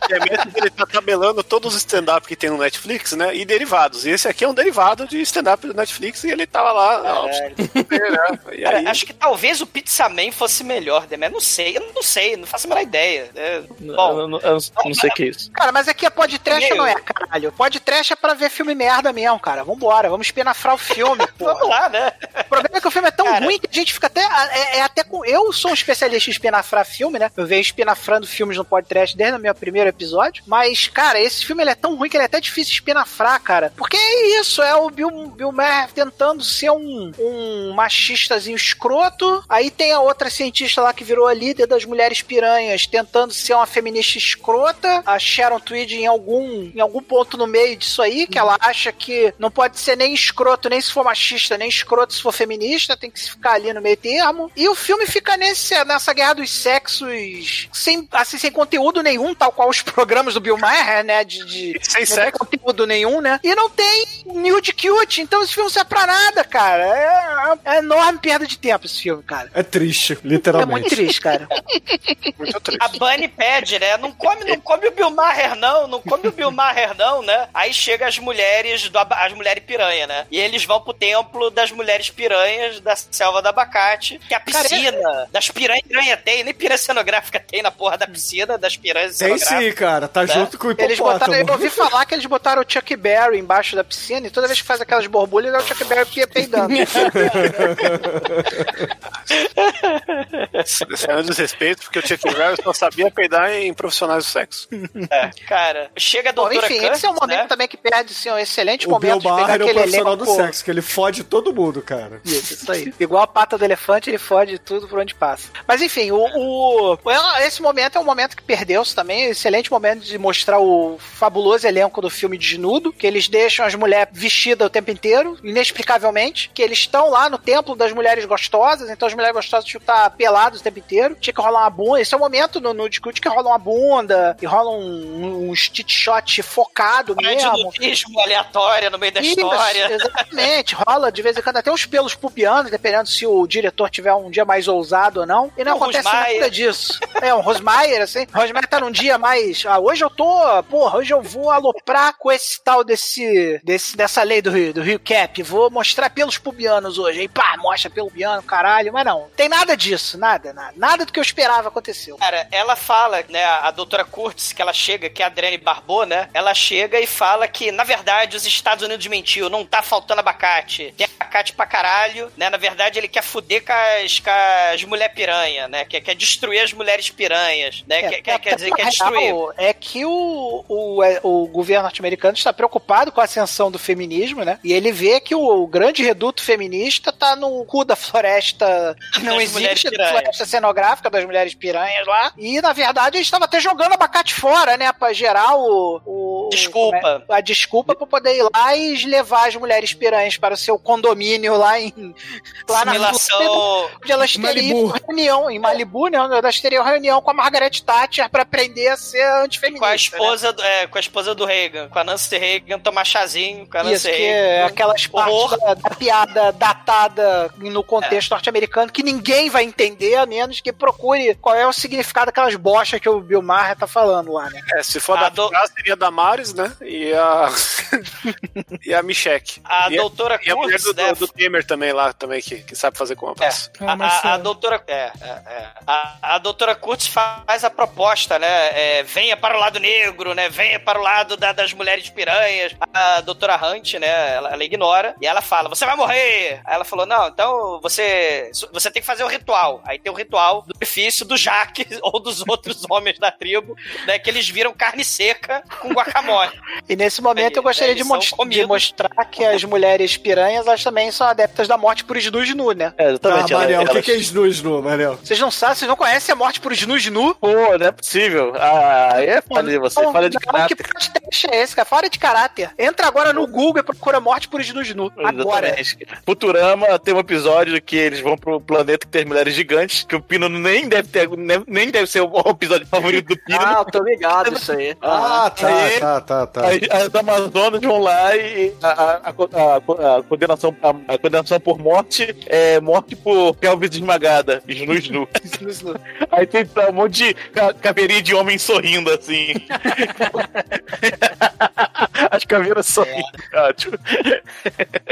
Demetrius, ele tá tabelando todos os stand-up que tem no Netflix, né? E derivados. E esse aqui é um derivado de stand-up do Netflix e ele tava lá. ó, ver, *laughs* né? E aí, acho que talvez o Pizza Man fosse melhor, né? Mas não sei, eu não sei, não faço a menor ideia. É, bom, eu, não- eu não- não sei o que é isso. Cara, mas aqui é podcast não é, caralho? Podcast é pra ver filme merda mesmo, cara. Vambora, vamos espinafrar o filme, *laughs* vamos lá, né? O problema é que o filme é tão Cara. ruim que a gente fica até. É, é até com. Eu sou um especialista em espinafrar filme, né? Eu venho espinafrando filmes no podcast desde o meu primeiro episódio. Mas, cara, esse filme ele é tão ruim que ele é até difícil de espinafrar, cara. Porque é isso, é o Bill, Bill Maher tentando ser um, um machistazinho escroto. Aí tem a outra cientista lá que virou a líder das mulheres piranhas, tentando ser uma feminista escrota. A Sharon Tweed em algum, em algum ponto no meio disso aí, que ela acha que não pode ser nem escroto, nem se for machista, nem escroto se for feminista, tem que ficar ali no meio termo. E o filme fica nesse, nessa guerra dos sexos sem, assim, sem conteúdo nenhum, tal qual os programas do Bill Maher, né? De, de Sem sexo. conteúdo nenhum, né? E não tem nude cute, então esse filme não serve pra nada, cara. É, é enorme perda de tempo esse filme, cara. É triste, É literalmente. muito triste, cara. Muito *laughs* triste. A Bunny pede, né? Não come, não come o Bill Maher, não, não come o Bill Maher, não, né? Aí chega as mulheres, do, as mulheres piranha, né? E eles vão pro templo das mulheres piranhas da selva do abacate, que é a piscina das piranhas piranha tem, nem piranha cenográfica tem na porra da piscina das piranhas Tem cenográficas. sim, cara. Tá Né? junto com o Eles botaram, eu hipopótamo. ouvi falar que eles botaram o Chuck Berry embaixo da piscina e toda vez que faz aquelas borbulhas é o Chuck Berry pe- peidando. Isso é um desrespeito, porque o Chuck Berry só sabia peidar em profissionais do sexo. É, cara, chega a Bom, doutora enfim, esse é um momento né? também que perde assim, um excelente O Bill momento de pegar Maher é o aquele profissional elenco. do sexo, que ele fode todo mundo, cara. Isso, isso aí. Igual a pata do elefante, ele fode tudo por onde passa. Mas enfim, o, o- esse momento é um momento que perdeu-se também. Excelente momento de mostrar o fabuloso elenco do filme Desnudo, que eles deixam as mulheres vestidas o tempo inteiro, inexplicavelmente, que eles estão lá no templo das mulheres gostosas, então as mulheres gostosas tinham que estar peladas o tempo inteiro. Tinha que rolar uma bunda. Esse é o momento no, no Discute que rola uma bunda e rola um, um stick shot focado Uma mesmo. dilutismo aleatória no meio da Isso, história. Exatamente, rola de vez em quando até uns pelos pubianos, dependendo se o diretor tiver um dia mais ousado ou não. E não Um acontece Rosmaier. nada disso. É, um Rosmaier, assim. Rosmaier tá num dia mais. Ah, hoje eu tô. Porra, hoje eu vou aloprar com esse tal desse. desse dessa lei do Rio, do Rio Cap. Vou mostrar pelos pubianos hoje. Aí pá, mostra pelo pubiano, caralho. Mas não, tem nada disso, nada, nada. Nada do que eu esperava aconteceu. Cara, ela fala, né, a doutora Kurtz, que ela chega, que é a Adriane Barbô, né? Ela chega e fala que, na verdade, os Estados Unidos mentiu, não tá faltando abacate. Tem abacate pra caralho, né? Na verdade, ele quer fuder com as, com as mulher piranha, né? Quer, quer destruir as mulheres piranhas, né? quer, quer, quer dizer, quer na destruir. real, É que o, o, é, o governo norte-americano está preocupado com a ascensão do feminismo, né? E ele vê que o, o grande reduto feminista tá no cu da floresta que *laughs* não Das existe, da floresta cenográfica das mulheres piranhas lá. E, na verdade, eles estavam até jogando abacate fora, né? Pra gerar o... o Desculpa. é? a desculpa pra poder ir lá e levar as mulheres piranhas para o seu condomínio lá em... Lá na Simulação. onde elas teriam Malibu. reunião, em Malibu, né? Onde elas teriam reunião com a Margaret Thatcher pra aprender a ser antifeminista. Com a né? esposa, do- é, com a esposa do Reagan, com a Nancy Reagan, tomar chazinho com a Nancy Isso, que Reagan. é aquelas partes da, da piada datada no contexto norte-americano que ninguém vai entender, a menos que procure qual é o significado daquelas bochas que o Bill Maher tá falando lá, né? É, se for A da do- do... seria a Damares, né? E a. *laughs* e a Michelle. A e doutora E a mulher Kurtz, do, né? do Temer também lá, também, que, que sabe fazer compras. Ah, A, a- a é. doutora é, é, é. A, a doutora Kurtz faz a proposta, né? É, venha para o lado negro, né? Venha para o lado da- das mulheres piranhas. A doutora Hunt, né? Ela, ela ignora e ela fala: Você vai morrer. Aí ela falou: Não, então você você tem que fazer o ritual. Aí tem o ritual do sacrifício do Jaque *laughs* ou dos outros homens da tribo, né? Que eles viram carne seca com guacamole. E nesse momento eu Eles- gostaria de, eles são mos- de comidos. mostrar que as mulheres piranhas, elas também são adeptas da morte por snu nu, né? É, Ah, exatamente. ela- Manel, o que, elas- que é snu nu, Manel? Vocês não sabem, vocês não conhecem a morte por snu nu? Pô, não é possível. Ah, aí é falha de você. Não, Falha de não, caráter. Que podcast é esse, cara? Fora de caráter. Entra agora no Google e procura morte por snu nu. Agora. Exatamente. Tem um episódio que eles vão pro planeta que tem mulheres gigantes, que o Pino nem deve ter, nem, nem deve ser o *laughs* episódio favorito do Pino. Ah, eu tô ligado isso aí. Ah, tá, Aí- tá, tá, tá. Aí as Amazonas vão lá e a, a- a- a- a condenação, a, a condenação por morte é morte por pelvis esmagada, snu snu. *laughs* Aí tem um monte de ca- caveirinha de homem sorrindo assim. *laughs* As caveiras sorrindo. Ótimo.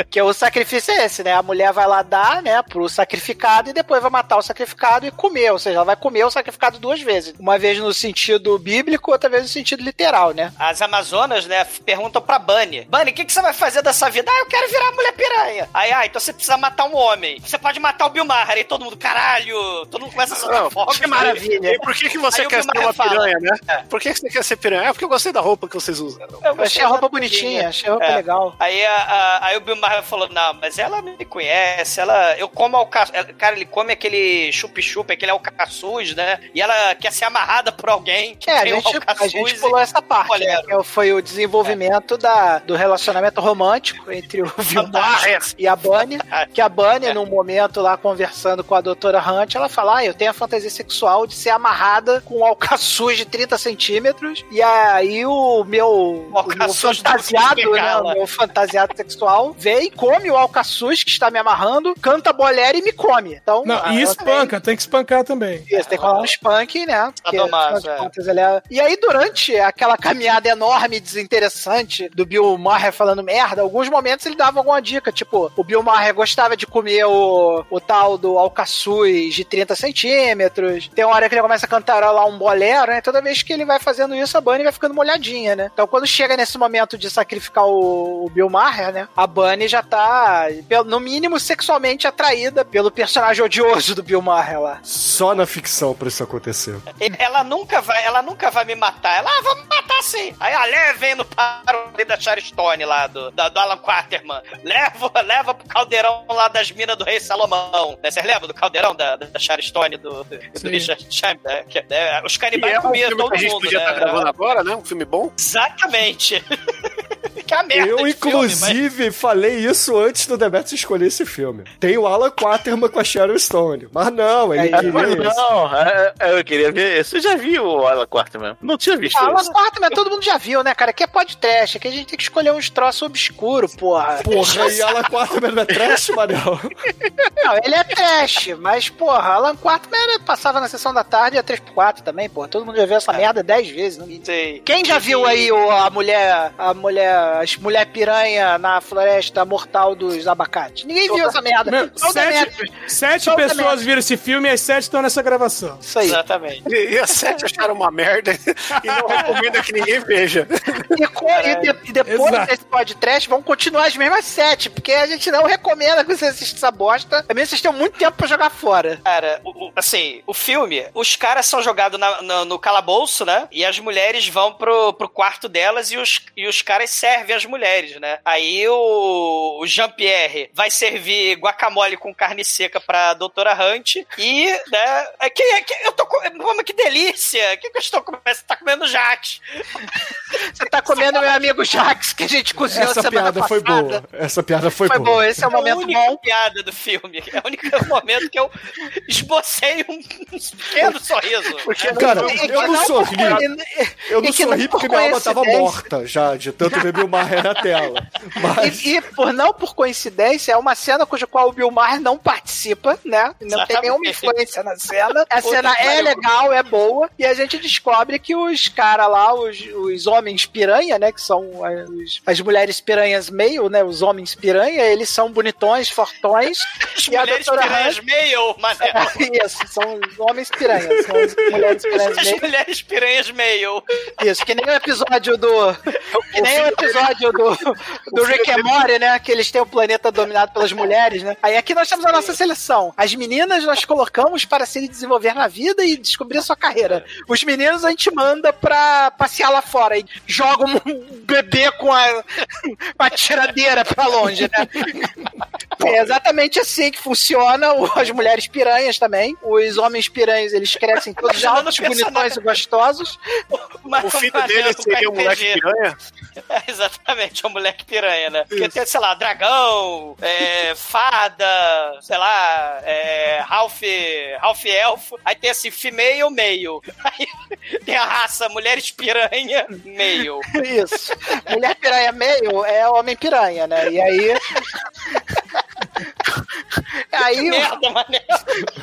Que o sacrifício é esse, né? A mulher vai lá dar, né, pro sacrificado e depois vai matar o sacrificado e comer. Ou seja, ela vai comer o sacrificado duas vezes. Uma vez no sentido bíblico, outra vez no sentido literal, né? As Amazonas, né, perguntam pra Bunny: Bunny, o que, que você vai fazer dessa vida? Ah, eu quero virar mulher piranha. Aí, ah, então você precisa matar um homem. Você pode matar o Bill Maher. Aí todo mundo, caralho, todo mundo começa a soltar fogo. que maravilha. *laughs* E por que, que você Aí quer ser uma fala. piranha, né? Por que, que você quer ser piranha? É porque eu gostei da roupa que vocês usam. Eu Eu achei a roupa bonitinha, achei a roupa É. legal. Aí, a- a- aí o Bill Maher falou, não, mas ela me conhece, ela, eu como alcaçuz, cara, ele come aquele chup-chup, aquele alcaçuz, né, e ela quer ser amarrada por alguém que É, a tem um gente, a gente pulou essa parte, né, Olha, que foi o desenvolvimento da, do relacionamento romântico entre o Vilmar e a Bunny, *laughs* que a Bunny, num momento lá conversando com a doutora Hunt, ela fala, ah, eu tenho a fantasia sexual de ser amarrada com um alcaçuz de 30 centímetros, e aí o meu, o meu alcaçuz do fantasiado, né, o meu fantasiado sexual, vem e come o alcaçuz que está me amarrando, canta bolero e me come. Então, Não, ah, e espanca, tem que espancar também. isso, tem que rolar um spunk, né? De é. contas, é- E aí, durante aquela caminhada enorme e desinteressante do Bill Maher falando merda, alguns momentos ele dava alguma dica, tipo, o Bill Maher gostava de comer o, o tal do alcaçuz de 30 centímetros, tem uma hora que ele começa a cantarolar um bolero, né? Toda vez que ele vai fazendo isso, a Bunny vai ficando molhadinha, né? Então, quando chega nesse momento de sacrificar o, o Bill Maher, né? A Bunny já tá, no mínimo, sexualmente atraída pelo personagem odioso do Bill Maher lá. Só na ficção pra isso acontecer. Ela nunca vai, ela nunca vai me matar. Ela, ah, vai me matar sim. Aí a levem no paro ali da Sharon Stone lá, do, da- do Alan Quaterman. Leva, leva pro caldeirão lá das minas do Rei Salomão. Né, Vocês lembram do caldeirão da, da Sharon Stone do, do. Richard Chamberlain? né? Né, os canibais é um comiam filme todo que a gente mundo, podia né? estar gravando agora, né? Um filme bom. Exatamente. *laughs* a merda Eu, de filme, mas- inclusive, falei isso antes do Demetrius escolher esse filme. Tem o Alan Quaterman com a Sharon Stone. Mas não, ele É, queria Mas não, é, é, eu queria ver. Eu já vi o Alan Quarterman. Não tinha visto Ah, isso. Alan Quarterman, todo mundo já viu, né, cara? Aqui é podcast, aqui a gente tem que escolher uns troços obscuros, porra. Porra, e Alan Quaterman não é trash, Manel? Não, ele é trash, mas, porra, Alan Quarterman era- passava na sessão da tarde e a 3x4 também, porra. Todo mundo já viu essa merda 10 vezes. Não... Sei. Quem já viu aí o, a mulher, a mulher, as mulher piranha na floresta mortal dos abacates? Ninguém viu essa merda. Meu, sete sete pessoas viram esse filme e as sete estão nessa gravação. Isso aí. Exatamente. E, e as sete acharam uma merda *laughs* e não recomenda que ninguém veja. E, co- e de- e depois Exato. desse podcast vão continuar as mesmas sete, porque a gente não recomenda que vocês assistam essa bosta. Também vocês têm muito tempo pra jogar fora. Cara, o- o- assim, o filme, os caras são jogados na- na- no calabouço, né? E as mulheres vão pro, pro quarto delas e os, e os caras servem as mulheres, né? Aí o, o Jean-Pierre vai servir guacamole com carne seca pra doutora Hunt e, né? é Que, é que, eu tô comendo, como que delícia! O que, que eu estou comendo? Você tá comendo jaque. Você tá comendo meu amigo Jax, que a gente cozinhou Essa semana piada passada. foi boa. Essa piada foi, Foi boa, esse é o É a momento única bom. piada do filme. É o único *laughs* momento que eu esbocei um pequeno sorriso. Porque Cara, eu não sorri. por- Eu não que não sorri por porque minha alma tava morta já, de tanto ver Bill Maher na tela. *laughs* Mas... E, e por não por coincidência, é uma cena cuja qual o Bill Maher não participa, né? Não tem Exatamente. nenhuma influência na cena. A cena é legal, é boa, e a gente descobre que os caras lá, os, os homens piranha, né? Que são as, as mulheres piranhas meio, né? Os homens piranha, eles são bonitões, fortões. As e a mulheres doutora piranhas meio, Manel. *laughs* Isso, são os homens piranhas, são as mulheres piranhas As meio. mulheres piranhas meio. Isso, que nem o episódio do. Que nem o episódio do, *laughs* do Rick and Morty, né? Que eles têm o planeta dominado pelas mulheres, né? Aí aqui nós temos a nossa seleção. As meninas nós colocamos para se desenvolver na vida e descobrir a sua carreira. Os meninos a gente manda pra passear lá fora e joga um bebê com a, *laughs* com a tiradeira pra longe, né? *laughs* É exatamente assim que funciona as mulheres piranhas também. Os homens piranhas, eles crescem todos altos, bonitões e gostosos. O filho dele seria um moleque piranha. É, exatamente, é um moleque piranha, né? Porque tem, sei lá, dragão, é, fada, sei lá, é, Ralph, Ralph Elfo. Aí tem assim, female, meio. Aí tem a raça mulheres piranha, meio. Isso. Mulher piranha meio é homem piranha, né? E aí. Aí Merda, mané.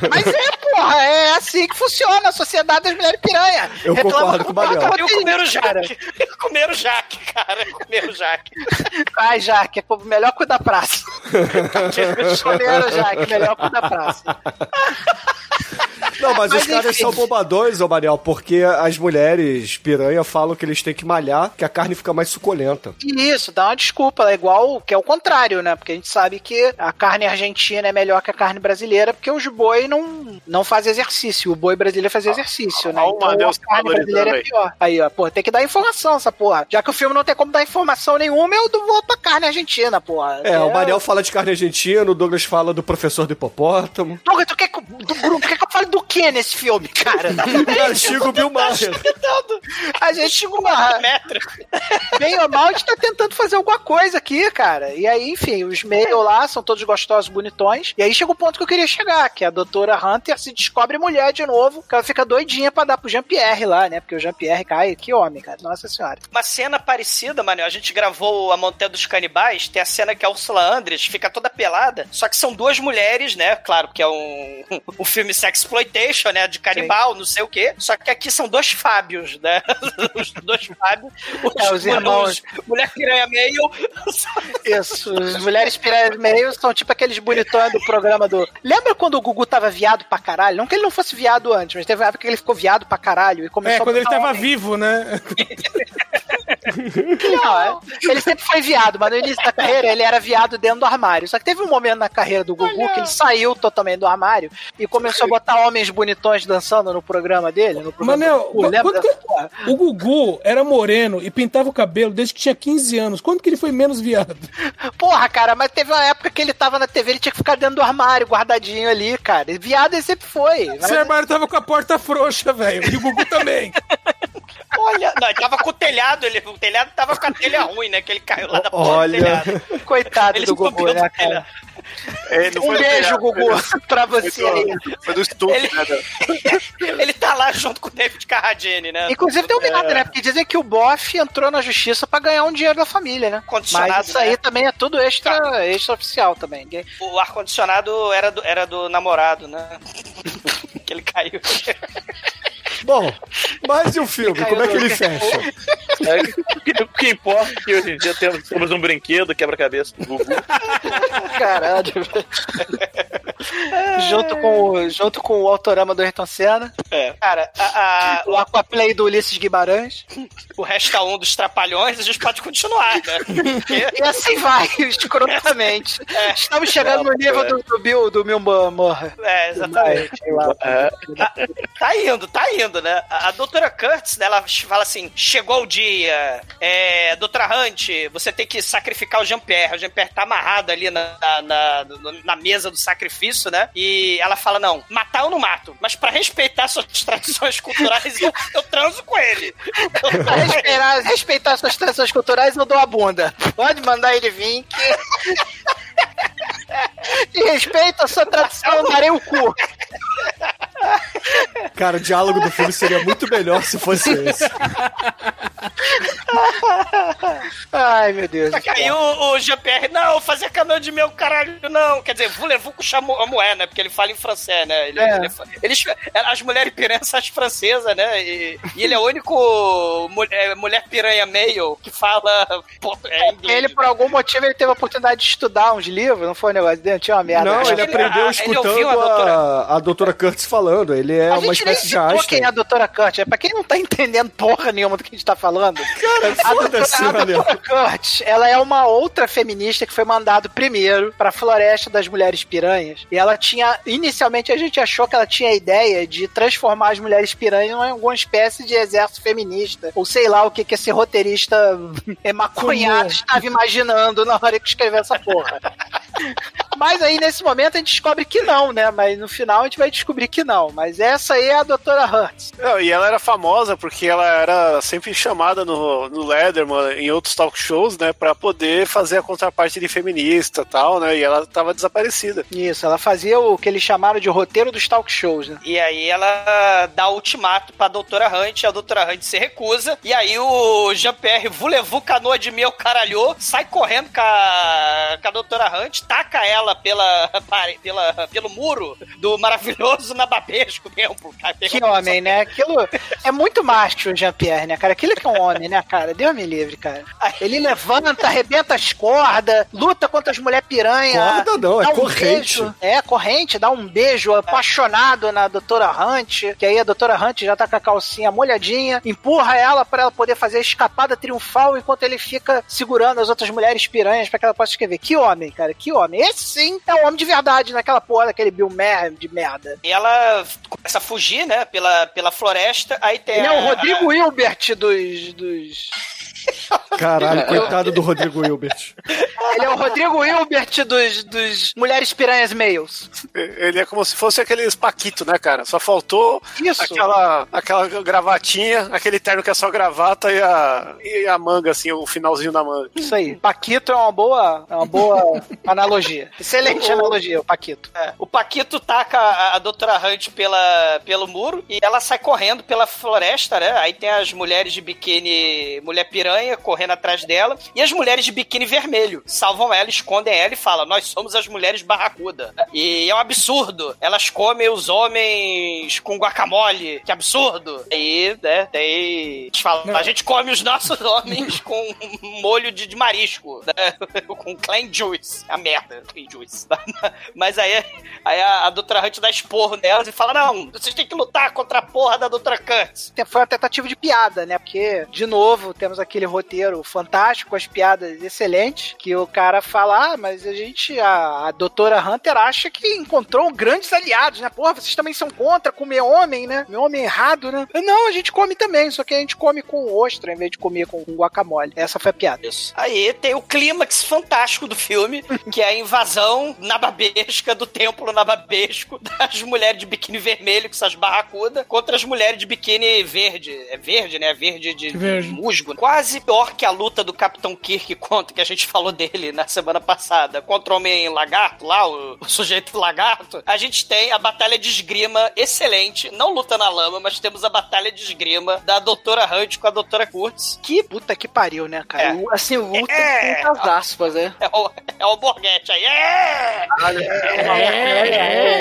mas é, porra, é assim que funciona a sociedade das mulheres piranha. Eu Reclama concordo com o porra, Eu comer o. Jaque. Eu comer o Jaque, cara. Eu comer o Jaque. Ai, Jaque, pô, melhor cuidar da praça. *laughs* Comeram, Jaque, melhor cuidar da praça. Não, mas, Mas os caras enfim. são bobadões, ô Manel, porque as mulheres piranha falam que eles têm que malhar, que a carne fica mais suculenta. Isso, dá uma desculpa. É igual que é o contrário, né? Porque a gente sabe que a carne argentina é melhor que a carne brasileira, porque os boi não, não fazem exercício. O boi brasileiro faz exercício, né? ó, o Então a carne brasileira é aí. pior. Aí, ó, pô, tem que dar informação essa porra. Já que o filme não tem como dar informação nenhuma, eu vou pra carne argentina, porra. É, o Manel fala de carne argentina, o Douglas fala do professor do hipopótamo. Douglas, tu quer que, do, Bruno, tu quer que eu fale do que nesse filme, cara? *laughs* Castigo Bill Maher. A gente, porra, *laughs* bem ou mal, a gente tá tentando fazer alguma coisa aqui, cara. E aí, enfim, os meio lá são todos gostosos, bonitões. E aí chega o ponto que eu queria chegar, que a doutora Hunter se descobre mulher de novo, que ela fica doidinha pra dar pro Jean-Pierre lá, né? Porque o Jean-Pierre cai, que homem, cara. Nossa senhora. Uma cena parecida, Manuel. A gente gravou a Montanha dos Canibais. Tem a cena que a Ursula Andres fica toda pelada. Só que são duas mulheres, né? Claro que é um, *laughs* um filme né? De canibal, não sei o quê. Só que aqui são dois Fábios, né? *laughs* Os dois Fábios. É, os irmãos. Mulher piranha meio. Isso, as mulheres piranhas meio são tipo aqueles bonitões do programa do. Lembra quando o Gugu tava viado pra caralho? Não que ele não fosse viado antes, mas teve uma época que ele ficou viado pra caralho e começou É, a quando ele tava homem. vivo, né? *laughs* Não, é. ele sempre foi viado, mas no início da carreira ele era viado dentro do armário. Só que teve um momento na carreira do Gugu que ele saiu totalmente do armário e começou a botar homens bonitões dançando no programa dele. No programa Manel, do Gugu. Lembra quando o Gugu era moreno e pintava o cabelo desde que tinha 15 anos. Quando que ele foi menos viado? Porra, cara, mas teve uma época que ele tava na TV, ele tinha que ficar dentro do armário, guardadinho ali, cara. E viado ele sempre foi. Mas- Esse armário tava com a porta frouxa, velho. E o Gugu também. *laughs* Olha, não, ele tava com o telhado, ele, o telhado tava com a telha *laughs* ruim, né? Que ele caiu lá da porta Olha. do telhado. Coitado Ele do Gugu, né, cara? telhado. É, não Um beijo, telhado, Gugu, *laughs* pra você aí. foi do estúdio, Ele- né? *laughs* Ele tá lá junto com o David Carradine, né? Inclusive deu merda, né? Porque dizem que o Boff entrou na justiça pra ganhar um dinheiro da família, né? Condicionado, Mas isso aí né? também é tudo extra, extra oficial também. O ar-condicionado era do, era do namorado, né? que ele caiu. Bom, mas e o filme? Como é que ele fecha? É, o, que, importa é que hoje em dia temos, temos um brinquedo quebra-cabeça do Gugu. Caralho. junto, com, o- junto com o autorama do Ayrton Senna, É. Cara, a, a- o Aquaplay do Ulisses Guimarães. o Resta 1 dos Trapalhões, a gente pode continuar, né? E assim vai, *laughs* escrotamente. É. Estamos chegando no nível do, do Bill, do Bill Morra. É, exatamente. Lá. Tá, tá indo, tá indo, né? A, a doutora Kurtz, né, ela fala assim: chegou o dia, é, doutora Hunt, você tem que sacrificar o Jean-Pierre. O Jean-Pierre tá amarrado ali na, na, na- na mesa do sacrifício, né? E ela fala: não, matar eu não mato, mas pra respeitar suas *laughs* tradições culturais, eu, eu transo com ele. *laughs* Pra respeitar, respeitar suas tradições culturais, eu dou a bunda. Pode mandar ele vir que. *laughs* De respeito à sua tradição, eu darei o cu. *laughs* Cara, o diálogo do filme seria muito melhor se fosse esse. Ai, meu Deus. Só que aí o, o Jean-Pierre, não, fazer caminhão de meu caralho, não. Quer dizer, voulez-vous com a moé, né? Porque ele fala em francês, né? Ele, É. ele- eles, as mulheres piranhas são as francesas, né? E, e ele é o único mu- é, mulher piranha meio que fala *laughs* pô, é, inglês. Ele, por algum motivo, ele teve a oportunidade de estudar uns livros, não foi um negócio dele? Tinha uma merda. Não, ele que aprendeu ele escutando a a, doutora- a doutora Curtis falando. Ele é a uma gente nem espécie de Einstein. quem é a doutora Kurt. É pra quem não tá *laughs* entendendo porra nenhuma do que a gente tá falando. Cara, A doutora, foda-se, a doutora Kurt, ela é uma outra feminista que foi mandado primeiro pra Floresta das Mulheres Piranhas. E ela tinha, inicialmente a gente achou que ela tinha a ideia de transformar as mulheres piranhas em alguma espécie de exército feminista. Ou sei lá o que, que esse roteirista *laughs* é maconhado estava imaginando na hora que escreveu essa porra. *laughs* Mas aí, nesse momento, a gente descobre que não, né? Mas no final a gente vai descobrir que não. Mas essa aí é a doutora Hurts. Não, e ela era famosa porque ela era sempre chamada no, no Letterman, em outros talk shows, né, pra poder fazer a contraparte de feminista e tal, né, e ela tava desaparecida. Isso, ela fazia o que eles chamaram de roteiro dos talk shows, né? E aí ela dá o ultimato pra doutora Hunt, a doutora Hunt se recusa, e aí o Jean-Pierre voulez-vous canoa de meu caralhou, sai correndo com a, com a doutora Hunt, taca ela pela, *laughs* pela, pelo muro do maravilhoso Templo. cara. Que homem, né? Aquilo é muito macho, o Jean-Pierre, né, cara? Aquilo que é um homem, né, cara? Deus me livre, cara. Ele levanta, arrebenta as cordas, luta contra as mulheres piranha. Corda não, é um corrente. beijo- é, corrente, dá um beijo apaixonado na doutora Hunt, que aí a doutora Hunt já tá com a calcinha molhadinha, empurra ela pra ela poder fazer a escapada triunfal enquanto ele fica segurando as outras mulheres piranhas pra que ela possa escrever. Que homem, cara, que homem. Esse sim é um homem de verdade naquela porra daquele Bill Maher de merda. E ela começa a fugir, né, pela, pela floresta. Aí tem Ele é a- o Rodrigo Hilbert dos. dos... Caralho, coitado do Rodrigo Hilbert. Ele é o Rodrigo Hilbert dos, dos Mulheres Piranhas Males. Ele é como se fosse aqueles Paquito, né, cara? Só faltou Isso. aquela, aquela gravatinha, aquele terno que é só gravata e a, e a manga, assim, o finalzinho da manga. Isso aí. Paquito é uma boa, é uma boa *laughs* analogia. Excelente analogia, o Paquito. É, o Paquito taca a, a doutora Hunt pela, pelo muro e ela sai correndo pela floresta, né? Aí tem as mulheres de biquíni, mulher piranha, correndo atrás dela, e as mulheres de biquíni vermelho salvam ela, escondem ela e falam: Nós somos as mulheres barracuda. E é um absurdo. Elas comem os homens com guacamole. Que absurdo. Aí, né, daí. Eles falam, a gente come os nossos *laughs* homens com molho de, de marisco, né? *laughs* com clean juice. A merda, clean juice. *laughs* Mas aí, aí a, a doutora Hunt dá esporro nelas e fala: Não, vocês têm que lutar contra a porra da doutora Kurtz. Foi uma tentativa de piada, né? Porque, de novo, temos aquele roteiro fantástico, com as piadas excelentes, que o cara fala, ah, mas a gente, a, a doutora Hunter acha que encontrou grandes aliados, né? Porra, vocês também são contra comer homem, né? Comer homem errado, né? Não, a gente come também, só que a gente come com ostra em vez de comer com guacamole. Essa foi a piada. Isso. Aí tem o clímax fantástico do filme, *laughs* que é a invasão nababesca do templo nababesco das mulheres de biquíni vermelho, que são as barracudas, contra as mulheres de biquíni verde. É verde, né? Verde de, de Verde. musgo. Quase pior que a luta do Capitão Kirk contra, que a gente falou dele na semana passada, contra o Homem Lagarto, lá, o, o sujeito lagarto. A gente tem a batalha de esgrima excelente, não luta na lama, mas temos a batalha de esgrima da Doutora Hunt com a Doutora Kurtz, que Puta que pariu, né, cara? É. O- Assim, luta É. com muitas aspas, né? é o, é o Borghetti aí. É!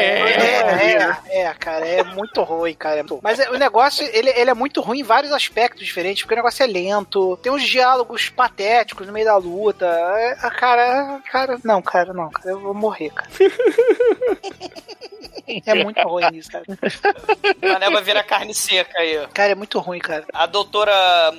É, é, é, cara, é muito ruim, cara. Mas é- o negócio, ele, ele é muito ruim em vários aspectos diferentes, porque o negócio é lento, tem uns diálogos patéticos no meio da luta. É, ah, cara, cara, não, cara, não, cara, eu vou morrer, cara. *laughs* É muito ruim isso, cara. A Neba vira carne seca aí. Cara, é muito ruim, cara. A doutora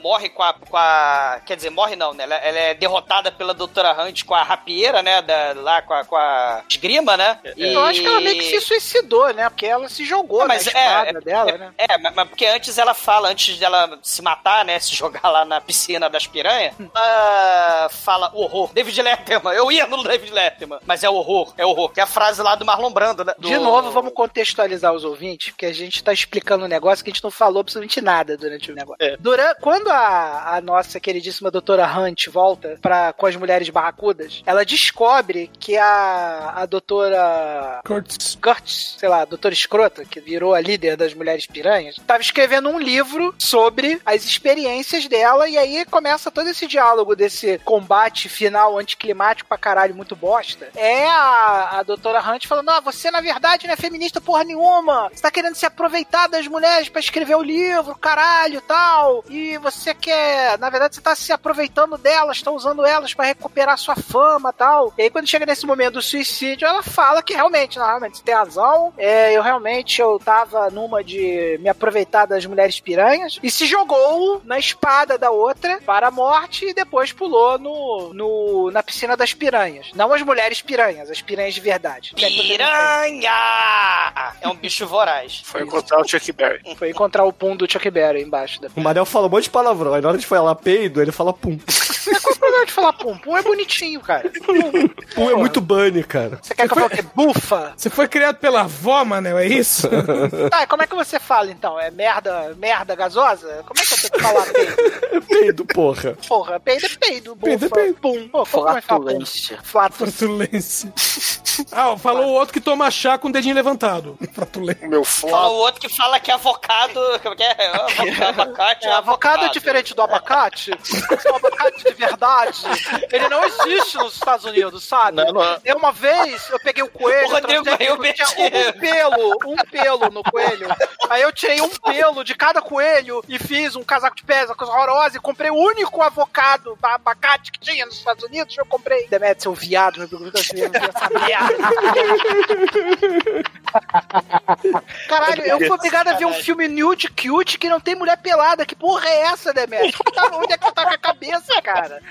morre com a, com a. Quer dizer, morre não, né? Ela, ela é derrotada pela doutora Hunt com a rapieira, né? Da, lá com a, com a esgrima, né? E- Eu acho que ela meio que se suicidou, né? Porque ela se jogou Não, na mas é, espada é, dela, é, né? É, mas mas porque antes ela fala, antes dela se matar, né? Se jogar lá na piscina das piranhas, ela fala horror. David Letterman, eu ia no David Letterman, mas é horror, é horror. Que é a frase lá do Marlon Brando, né? Do- De novo, vamos contextualizar os ouvintes, porque a gente tá explicando um negócio que a gente não falou absolutamente nada durante o negócio. É. Durante, quando a, a nossa queridíssima doutora Hunt volta pra, com as mulheres barracudas, ela descobre que a, a doutora Kurtz. Kurtz, sei lá, a doutora escrota, que virou a líder das mulheres piranhas, tava escrevendo um livro sobre as experiências dela, e aí começa todo esse diálogo desse combate final anticlimático pra caralho, muito bosta. É a, a doutora Hunt falando: Ah, você na verdade não é feminista porra nenhuma, você tá querendo se aproveitar das mulheres pra escrever o livro, caralho, tal, e você quer, na verdade, você tá se aproveitando delas, tá usando elas pra recuperar sua fama tal. E aí, quando chega nesse momento do suicídio, ela fala que realmente, não, realmente, você tem razão. É, eu realmente eu tava numa de me aproveitar das mulheres piranhas e se jogou na espada da outra para a morte e depois pulou no, no na piscina das piranhas. Não as mulheres piranhas, as piranhas de verdade. Piranha! É um bicho voraz. Foi encontrar o Chuck Berry. *laughs* Foi encontrar o pum do Chuck Berry embaixo da. O Manel fala um monte de palavrão. Aí na hora de falar peido, ele fala pum. Qual o problema de falar pum? Pum é bonitinho, cara. Pum é muito bunny, cara. Você quer que eu fale o quê? Bufa? Você foi criado pela avó, Manel, é isso? Tá, *laughs* como é que você fala então? É merda, merda gasosa? Como é que eu tenho que falar peido? Peido, porra. Porra, peido é peido, bufa, Peido é peido. pum. Pô, é que? Flatulência. Flatus. Flatulência. *laughs* Ah, falou o outro que toma chá com o dedinho levantado. Pra tu ler. Meu Fala flop. o outro que fala que é avocado. Como que é? Avocado, abacate, É, avocado é diferente do abacate. *laughs* o abacate verdade, ele não existe nos Estados Unidos, sabe? Não, não. Eu uma vez, eu peguei o coelho, O Rodrigo ganhou tinha um pelo, um pelo no coelho. Aí eu tirei um pelo de cada coelho e fiz um casaco de pés, uma coisa horrorosa, e comprei o único avocado, abacate que tinha nos Estados Unidos, eu comprei. Demet, seu viado, meu Deus, essa merda. *laughs* *laughs* Caralho, eu fui obrigado a ver um filme nude cute que não tem mulher pelada. Que porra é essa, Demet? Tá- Onde é que tá com a cabeça, cara?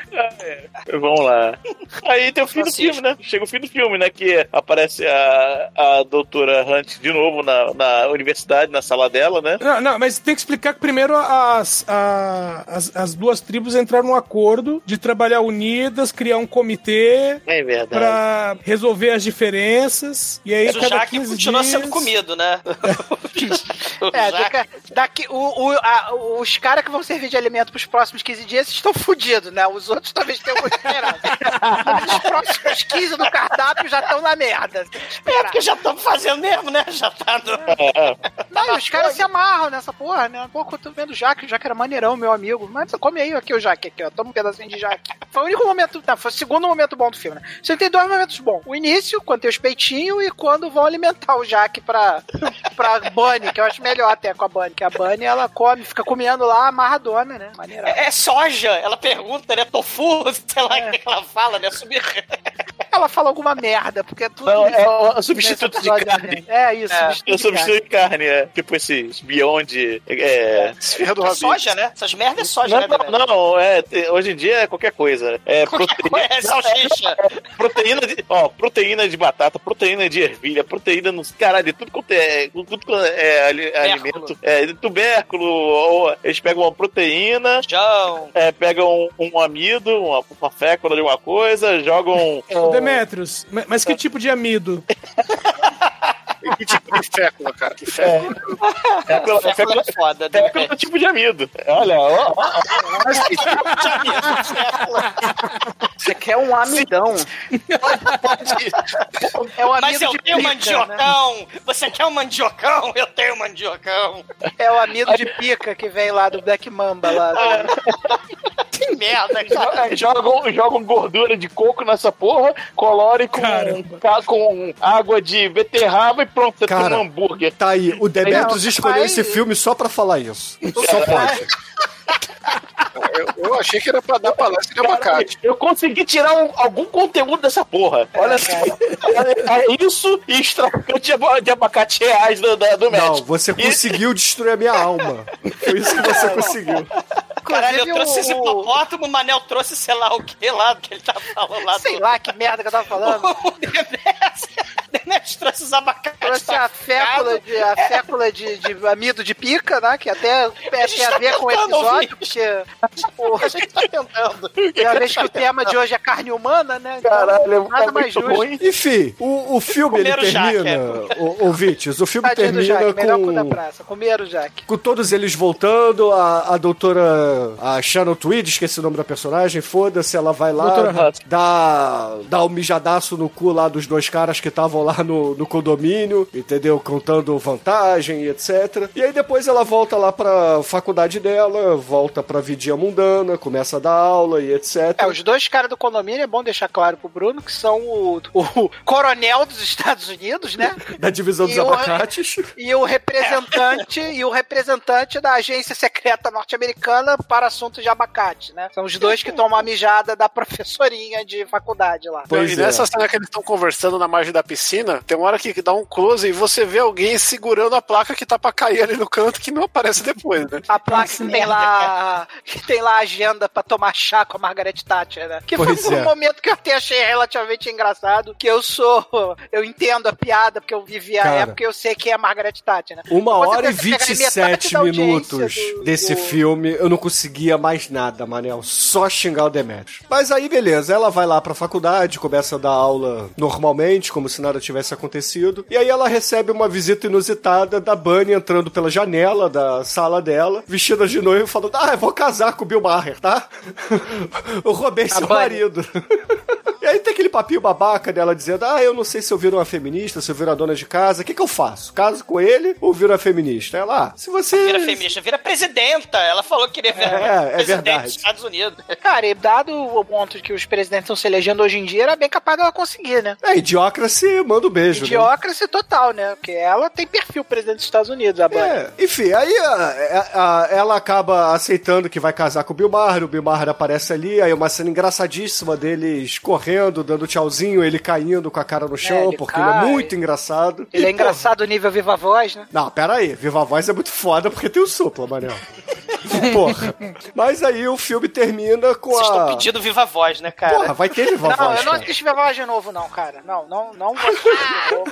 Vamos lá. Aí tem o fim do filme, né? Chega o fim do filme, né? Que aparece a, a doutora Hunt de novo na, na universidade, na sala dela, né? Não, não, mas tem que explicar que primeiro as, a- as, as duas tribos entraram num acordo de trabalhar unidas, criar um comitê É verdade. pra resolver as diferenças. E aí, Mas cada Jaque 15 continua sendo comido, né? *laughs* É, *laughs* daqui, daqui- o, o- a- os caras que vão servir de alimento pros próximos 15 dias estão fodidos, né? Os outros talvez tenham esperança. Os próximos 15 do cardápio já estão na merda. É, porque já estamos fazendo mesmo, né? Já tá no... Não, e os caras se amarram nessa porra, né? Pô, eu tô vendo o Jaque, o Jaque era maneirão, meu amigo. Mas come aí aqui o Jaque, aqui, ó. Toma um pedacinho de Jaque. Foi o único momento. Não, foi o segundo momento bom do filme, né? Você tem dois momentos bons. O início, quando tem os peitinhos, e quando vão alimentar o Jaque pra, pra Bunny, que eu acho melhor até com a Bunny, que a Bunny ela come, fica comendo lá amarradona, né? É, é soja, ela pergunta, né? Tofu, *laughs* sei lá É. o que ela fala, né? Subir. *laughs* Ela fala alguma merda, porque é tudo. Não, isso é o substituto de carne. né? É isso, É, substituto Eu de carne, é. Tipo esses Beyond. É, Esfirra do É soja, né? Essas merdas é soja, né? não, Dedé? não, não, é, hoje em dia é qualquer coisa. É proteína, É salsicha. proteína de, ó, proteína de batata, proteína de ervilha, proteína nos caralho, de tudo quanto é, tudo quanto é ali- alimento, é, tubérculo, ou eles pegam uma proteína, Jão. é, pegam um amido, uma, uma fécula de alguma coisa, jogam Ô, Demetrios, ma- mas que tipo de amido? *laughs* Que tipo de *laughs* fécula, cara? Que fécula. fécula, Fécula fécula, é foda, fécula né? é um tipo de amido. Olha, ó, ó, Você quer um amidão. É o amigo Mas eu de tenho pica, né? mandiocão! Você quer um mandiocão? Eu tenho mandiocão! É o amigo de pica que vem lá do Black Mamba lá. *laughs* Que merda, cara! É, jogam, jogam gordura de coco nessa porra, colore com, Caramba. com água de beterraba e pronto, você Cara. tem um hambúrguer. Tá aí, o Demetrius escolheu aí- esse filme só pra falar isso. Só pode. *laughs* Eu, eu achei que era pra dar palestra de abacate. Eu consegui tirar um- algum conteúdo dessa porra. Olha só. É, é isso e extraficante de, aba- de abacate reais do, do, do Não, você conseguiu destruir a minha alma. Foi isso que você conseguiu. Caralho, eu trouxe esse hipopótamo, o Manel trouxe sei lá o que lá, que ele tá falando lá Sei do... lá que merda que eu tava falando. *laughs* O Demetrius *laughs* Demetrius trouxe os abacates. Trouxe a fécula, de, a fécula de, de amido de pica, né? Que até é, tem a ver com o episódio, porque porra, *laughs* A gente tá tentando. uma vez que o tema de hoje é carne humana, né? Então, Caralho, nada é mais muito justo. ruim. Enfim, o, o filme ele termina. o, ouvintes, o filme Tadinho termina Jaque, melhor cu da com. praça. Comeram o Jaque. Com todos eles voltando, a, a doutora. A Shannon Tweed, esqueci o nome da personagem, foda-se, ela vai lá, Doutora dá, dá um mijadaço no cu lá dos dois caras que estavam lá no, no condomínio, entendeu? Contando vantagem e etc. E aí depois ela volta lá pra faculdade dela, volta pra vidinha mundana, começa a dar aula e etc. É, os dois caras do condomínio, é bom deixar claro pro Bruno, que são o, o coronel dos Estados Unidos, né? *laughs* Da divisão dos E o- abacates. E o representante e o representante da agência secreta norte-americana para assuntos de abacate, né? São os dois que tomam a mijada da *laughs* professorinha de faculdade lá. Pois e é. nessa cena que eles estão conversando na margem da piscina, tem uma hora que dá um close e você vê alguém segurando a placa que tá pra cair ali no canto que não aparece depois, né? A placa que tem lá, que tem lá a agenda pra tomar chá com a Margaret Thatcher, né? Que Pois foi um é. momento que eu até achei relativamente engraçado, que eu sou, eu entendo a piada porque eu vivi a Cara. época e eu sei quem é a Margaret Thatcher, né? Uma Você hora e pensa que pegar 27 metade da audiência minutos do- desse do- filme, eu não conseguia mais nada, Manel. Só xingar o Demetrius. Mas aí, beleza, ela vai lá pra faculdade, começa a dar aula normalmente, como se nada tivesse acontecido. E aí ela recebe uma visita inusitada da Bunny entrando pela janela da sala dela, vestida de noiva, falando: Ah, eu vou casar com o Bill Maher, tá? *laughs* eu roubei seu Bunny. marido. *laughs* E aí tem que aquele papinho babaca dela dizendo: Ah, eu não sei se eu viro uma feminista, se eu viro a dona de casa, o que, que eu faço? Caso com ele ou viro a feminista? Ela, ah, se você. Vira feminista, vira presidenta. Ela falou que queria virar É, é presidente verdade. dos Estados Unidos. *laughs* Cara, e dado o ponto de que os presidentes estão se elegendo hoje em dia, era bem capaz dela conseguir, né? É, idiocracy, manda um beijo. né? Idiocracy total, né? Porque ela tem perfil presidente dos Estados Unidos, a. É, enfim, aí a- a- a- ela acaba aceitando que vai casar com o Bill Maher, o Bill Maher aparece ali, aí uma cena engraçadíssima deles correndo, dando tchauzinho, ele caindo com a cara no chão, ele porque ele cai. é muito engraçado. Ele é E, porra, engraçado nível viva voz, né? Não, pera aí, Viva Voz é muito foda porque tem o supla, Manel. *laughs* Porra. Mas aí o filme termina com Vocês estão a... pedindo viva voz, né, cara? Porra, vai ter Viva Não, Voz, eu não cara. assisti Viva Voz de novo, não, cara. Não, não, não vou assistir de novo.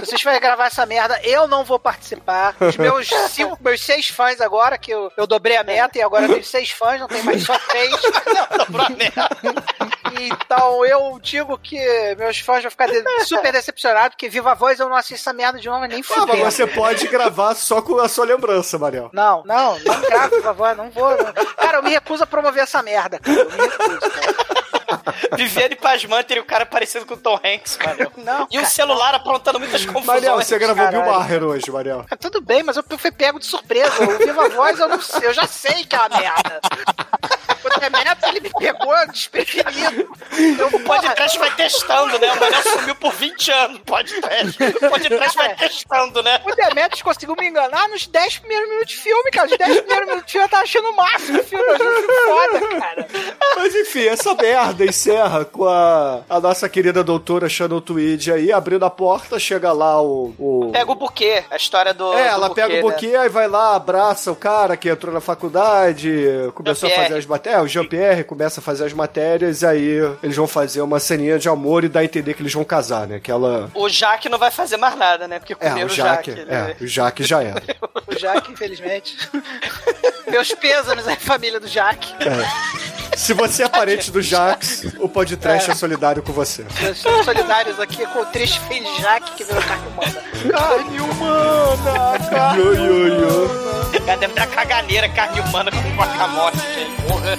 Se vocês forem gravar essa merda, eu não vou participar. Os meus cinco, meus seis fãs agora, que eu, eu dobrei a meta e agora eu tenho seis fãs, não tem mais só três. *laughs* Dobrou a merda. Então eu digo que meus fãs vão ficar de- super decepcionados, porque Viva Voz eu não assisto essa merda de novo nem Ah, fudendo. mas você pode gravar só com a sua lembrança, Manel. Não, não, não gravo Viva Voz, não vou. não. Cara, eu me recuso a promover essa merda, cara. Eu me recuso, cara. Viviane Pasmanter e o cara parecido com o Tom Hanks, mano. Não, E o cara. celular aprontando muitas confusões. Manel, você gravou Bill caralho. Maher hoje, Manel. Ah, Tudo bem, mas eu fui pego de surpresa. O Viva Voz eu não sei, eu já sei que é uma merda. O Demetrius, ele me pegou desprevenido. *laughs* O podcast vai testando, né? O Manel sumiu por 20 anos no podcast. O podcast vai testando, né? O Demetrius conseguiu me enganar nos 10 primeiros minutos de filme, cara. Os 10 primeiros minutos de filme eu tava achando o máximo do filme. Eu foda, cara. Mas enfim, essa merda encerra com a, a nossa querida doutora Shannon Tweed aí, abrindo a porta, chega lá o. o... Pega o buquê, a história do. É, do ela buquê, pega o né? buquê, aí vai lá, abraça o cara que entrou na faculdade, começou a fazer as matérias. É, o Jean-Pierre começa a fazer as matérias, aí eles vão fazer uma ceninha de amor e dá a entender que eles vão casar, né? Que ela. O Jaque não vai fazer mais nada, né? Porque É, comeram o o Jaque. Jaque. É, né? o Jaque já era. *laughs* O Jaque, infelizmente. *laughs* Meus pêsames à família do Jaque. Se você é parente do Jax, o podcast é. solidário com você. Nós somos solidários aqui com o triste filho de Jaque que virou carne humana. Carne humana! Carne Yo, yo, yo. O cara deve dar caganeira, carne humana com guacamole, gente. Porra.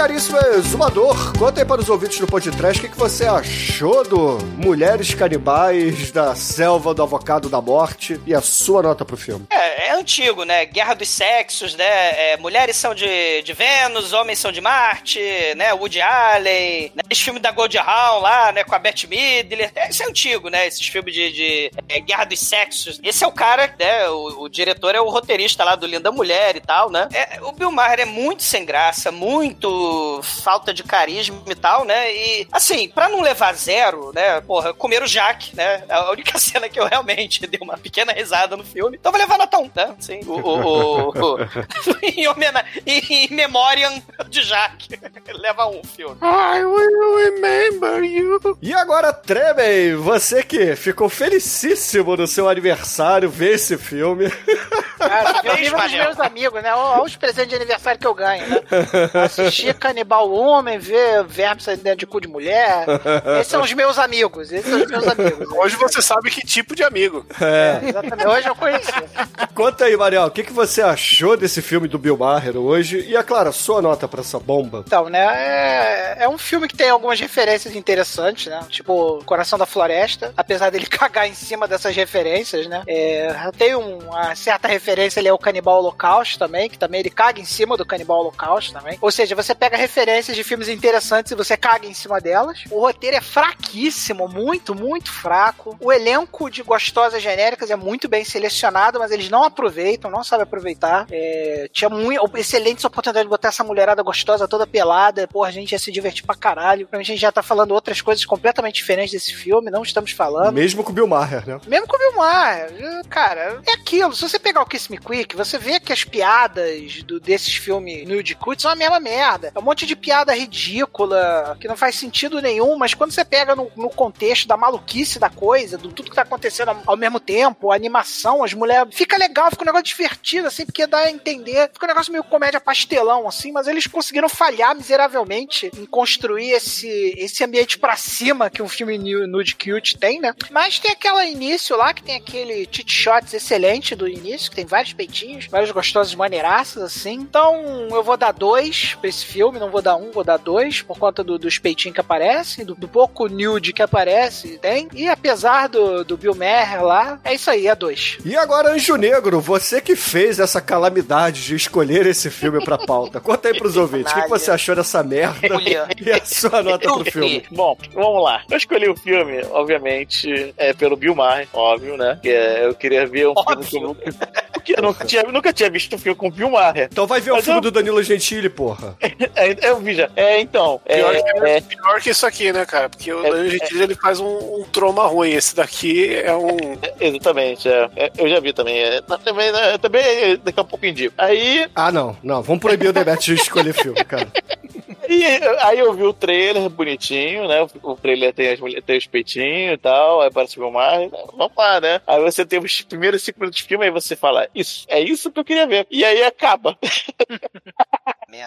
Caríssimo exumador, conta aí para os ouvintes do podcast o que, você achou do Mulheres Canibais da Selva do Avocado da Morte e a sua nota pro filme. É, é antigo, né? Guerra dos Sexos, né? É, mulheres são de, de Vênus, homens são de Marte, né? Woody Allen, né? esse filme da Gold Hawn lá, né? Com a Bette Midler. É, é antigo, né? Esses filmes de, de, é, Guerra dos Sexos. Esse é o cara, né? O, o diretor é o roteirista lá do Linda Mulher e tal, né? É, o Bill Maher é muito sem graça, muito falta de carisma e tal, né? E, assim, pra não levar zero, né? Porra, comer o Jack, né? A única *laughs* cena que eu realmente dei uma pequena risada no filme. Então vou levar nota 1, né? Sim, o, o, o- o- *laughs* em, homena... em memória de Jack. *laughs* Leva um filme. I will remember you. E agora, Tremem, você que ficou felicíssimo no seu aniversário ver esse filme. Cara, eu vivo dos meus amigos, né? Olha os presentes de aniversário que eu ganho, né? Assistir Canibal Homem, ver verme saindo dentro de cu de mulher. *laughs* Esses são os meus amigos. Esses são os meus *laughs* amigos. Hoje você sabe que tipo de amigo. É. Exatamente. Hoje eu conheci. Conta aí, Mariel, o que, que você achou desse filme do Bill Maher hoje? E, é claro, a sua nota pra essa bomba. Então, né? É, é um filme que tem algumas referências interessantes, né? Tipo, Coração da Floresta. Apesar dele *laughs* cagar em cima dessas referências, né? É, tem um- uma certa referência ali ao Canibal Holocausto também, que também ele caga em cima do Canibal Holocausto também. Ou seja, você pega referências de filmes interessantes e você caga em cima delas. O roteiro é fraquíssimo, muito, muito fraco. O elenco de gostosas genéricas é muito bem selecionado, mas eles não aproveitam, não sabem aproveitar. É, tinha muito, excelentes oportunidades de botar essa mulherada gostosa toda pelada. Porra, a gente ia se divertir pra caralho. A gente já tá falando outras coisas completamente diferentes desse filme, não estamos falando. Mesmo com o Bill Maher, né? Mesmo com o Bill Maher, cara, é aquilo. Se você pegar o Kiss Me Quick, você vê que as piadas do- desses filmes nude cut são a mesma merda. Um monte de piada ridícula, que não faz sentido nenhum, mas quando você pega no, no contexto da maluquice da coisa, do tudo que tá acontecendo ao, mesmo tempo, a animação, as mulheres, fica legal, fica um negócio divertido, assim, porque dá a entender, fica um negócio meio comédia pastelão, assim, mas eles conseguiram falhar miseravelmente em construir esse, esse ambiente pra cima que um filme nu- nude cute tem, né? Mas tem aquela início lá, que tem aquele tit shots excelente do início, que tem vários peitinhos, vários gostosos maneiraços, assim. Então, eu vou dar dois pra esse filme, não vou dar um, vou dar dois, por conta do- dos peitinhos que aparecem, do, do pouco nude que aparece, tem. E apesar do, do Bill Maher lá, é isso aí, é dois. E agora, Anjo Negro, você que fez essa calamidade de escolher esse filme pra pauta. *laughs* Conta aí pros ouvintes, o que, que você achou dessa merda *laughs* e a sua *laughs* nota pro filme? Bom, vamos lá. Eu escolhi o filme, obviamente, é, pelo Bill Maher, óbvio, né? Que é, eu queria ver um filme que eu nunca, porque eu nunca tinha, nunca tinha visto um filme com o Bill Maher. Então vai ver o Mas filme eu- do Danilo Gentili, porra. É, eu vi já. É, então. É, Pior, que, é, pior que isso aqui, né, cara? Porque o É, Danilo Gentili ele faz um, um troma ruim. Esse daqui é um. exatamente, é. É, eu já vi também. É, também, né, também é, daqui a pouco indico. Aí, Ah, não, não, vamos proibir o Demet de escolher filme, cara. E aí eu vi o trailer bonitinho, né? O trailer tem, as mulheres, tem os peitinhos e tal, aí parece o Vilmar. Vamos lá, né? Aí você tem os primeiros cinco minutos de filme, aí você fala, isso, é isso que eu queria ver. E aí acaba. *laughs*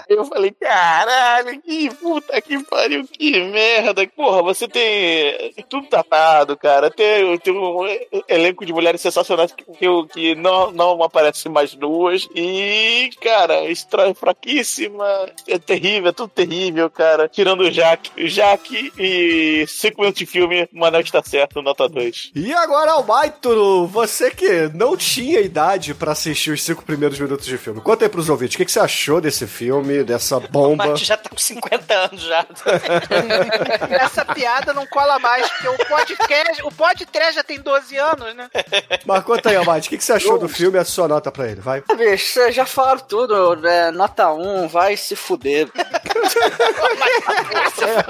Eu falei, caralho, que puta que pariu, que merda. Porra, você tem tudo tapado, cara. Tem, tem um elenco de mulheres sensacionais que, que, que não, não aparecem mais duas. E, cara, estranho, fraquíssima. É terrível, é tudo terrível, cara. Tirando o Jaque. O Jaque e cinco minutos de filme, o Manel está certo, nota 2. E agora, Almaituro, você que não tinha idade pra assistir os cinco primeiros minutos de filme. Conta aí pros ouvintes, o que, que você achou desse filme, dessa bomba? Mas já tá com 50 anos já. *laughs* Essa piada não cola mais, porque o podcast, o podcast já tem 12 anos, né? Mas conta aí, Almaituro, o que, que você achou do filme e a sua nota pra ele, vai? Bicho, vocês já falaram tudo, né? Nota 1, vai se fuder.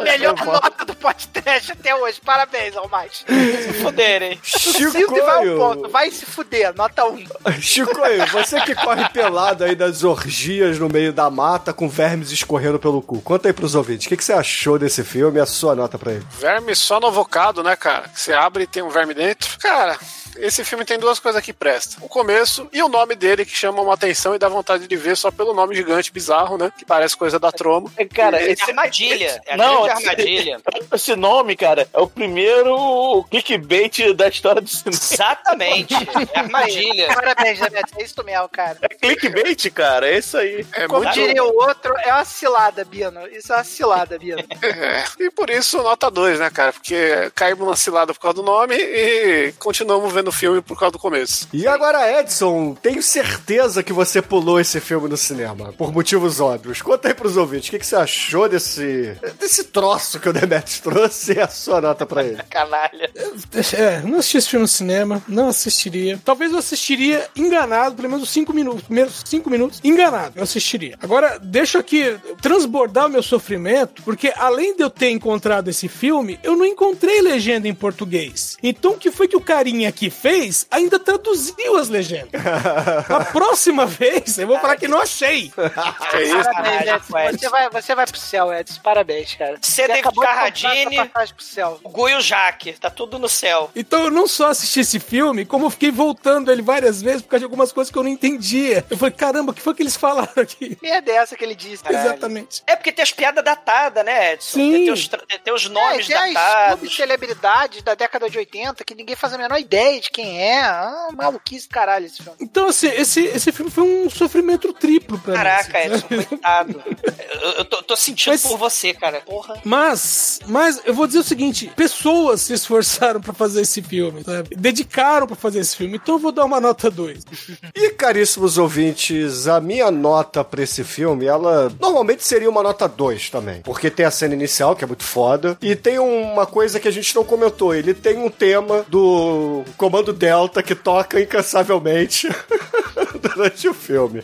Melhor nota do podcast até hoje. Parabéns, Almighty. Se fuderem. E vai ao ponto. Vai se fuder, nota 1. Chicoio, você que corre pelado aí das orgias no meio da mata com vermes escorrendo pelo cu. Conta aí pros ouvintes, o que, que você achou desse filme e a sua nota pra ele? Verme só no avocado, né, cara? Você abre e tem um verme dentro. Cara, esse filme tem duas coisas que prestam. O começo e o nome dele que chamam uma atenção e dá vontade de ver só pelo nome gigante bizarro, né? Que parece coisa da Troma. Cara, É esse, armadilha. É a Não, esse- armadilha. *laughs* esse nome, cara, é o primeiro clickbait da história do cinema. Exatamente. É armadilha. Parabéns, Janete. É isso mesmo, cara. É clickbait, cara, é isso aí. É Como muito. diria o outro, é uma cilada, Bino. Isso é uma cilada, Bino. *laughs* É, e por isso, nota 2, né, cara? Porque caímos na cilada por causa do nome e continuamos vendo o filme por causa do começo. E agora, Edson, tenho certeza que você pulou esse filme no cinema, por motivos óbvios. Conta aí pros ouvintes, o que, que você achou desse, desse troço que o Demetrius trouxe e a sua nota pra ele? Canalha. É, não assisti esse filme no cinema, não assistiria. Talvez eu assistiria enganado, pelo menos 5 minutos, primeiros 5 minutos, enganado, eu assistiria. Agora, deixa aqui transbordar o meu sofrimento, porque além de eu ter encontrado esse filme, eu não encontrei legenda em português. Então, o que foi que o carinha aqui fez? Ainda traduziu as legendas. A *laughs* próxima vez, eu vou falar que não achei. É isso. Parabéns, Edson. Você vai, você vai pro céu, Edson. Parabéns, cara. Você acabou Carradine. Guio Jaque, tá tudo no céu. Então eu não só assisti esse filme, como eu fiquei voltando ele várias vezes por causa de algumas coisas que eu não entendia. Eu falei, caramba, o que foi que eles falaram aqui? *laughs* Merda é essa que ele disse. caralho. Exatamente. É porque tem as piadas datadas, né, Edson? Sim. Tem, os, tra- tem os nomes é, tem as datados. celebridades da década de 80 que ninguém faz a menor ideia de quem é. Ah, maluquice do caralho esse filme. Então, assim, esse, esse filme foi um sofrimento triplo pra Caraca, mim. Edson, coitado. Eu, eu tô, tô sentindo Mas- por você, cara. Porra. Mas, mas eu vou dizer o seguinte: pessoas se esforçaram pra fazer esse filme, sabe? Dedicaram pra fazer esse filme. Então eu vou dar uma nota 2. *laughs* E caríssimos ouvintes, a minha nota pra esse filme, ela normalmente seria uma nota 2 também. Porque tem a cena inicial, que é muito foda, e tem uma coisa que a gente não comentou: ele tem um tema do Comando Delta que toca incansavelmente *laughs* durante o filme.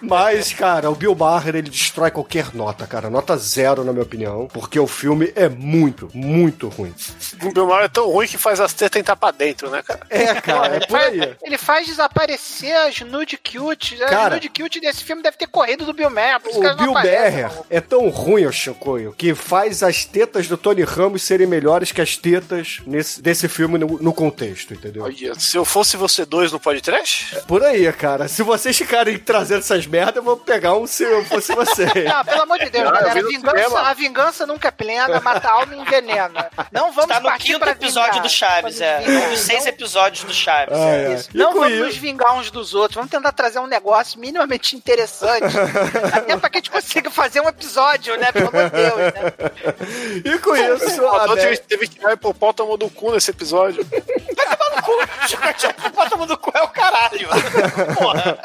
Mas, cara, o Bill Maher, ele destrói qualquer nota, cara. Nota zero, na minha opinião. Porque o filme é muito, muito ruim. O Bill Maher é tão ruim que faz as tetas entrar pra dentro, né, cara? É, cara, é ele, por faz, aí. ele faz desaparecer as nude cute. As Cara. nude cute desse filme deve ter corrido do Bill Maher. Por isso O que Bill. Maher é tão ruim, o Chicoio, que faz as tetas do Tony Ramos serem melhores que as tetas nesse, desse filme no, no contexto, entendeu? Olha, se eu fosse você dois no podcast, Por aí, cara. Se vocês ficarem trazendo essas merdas, eu vou pegar um se eu fosse você. *laughs* Não, pelo amor de Deus, Ah, eu galera. no Vingança, a vingança nunca é plena, mata a alma e envenena. Não vamos Tá no partir quinto episódio vingar. do Chaves, é. nos vingar. Um dos seis Não- episódios do Chaves. Ai, é. E Não vamos isso- nos vingar uns dos outros. Vamos tentar trazer um negócio minimamente interessante. *laughs* até pra que a gente consiga fazer um episódio, né? Pelo amor de Deus, né? E com isso, a a Dor Beth- teve, teve que tirar hipopótamo do cu nesse episódio. Bota *laughs* no cu é o caralho. Porra.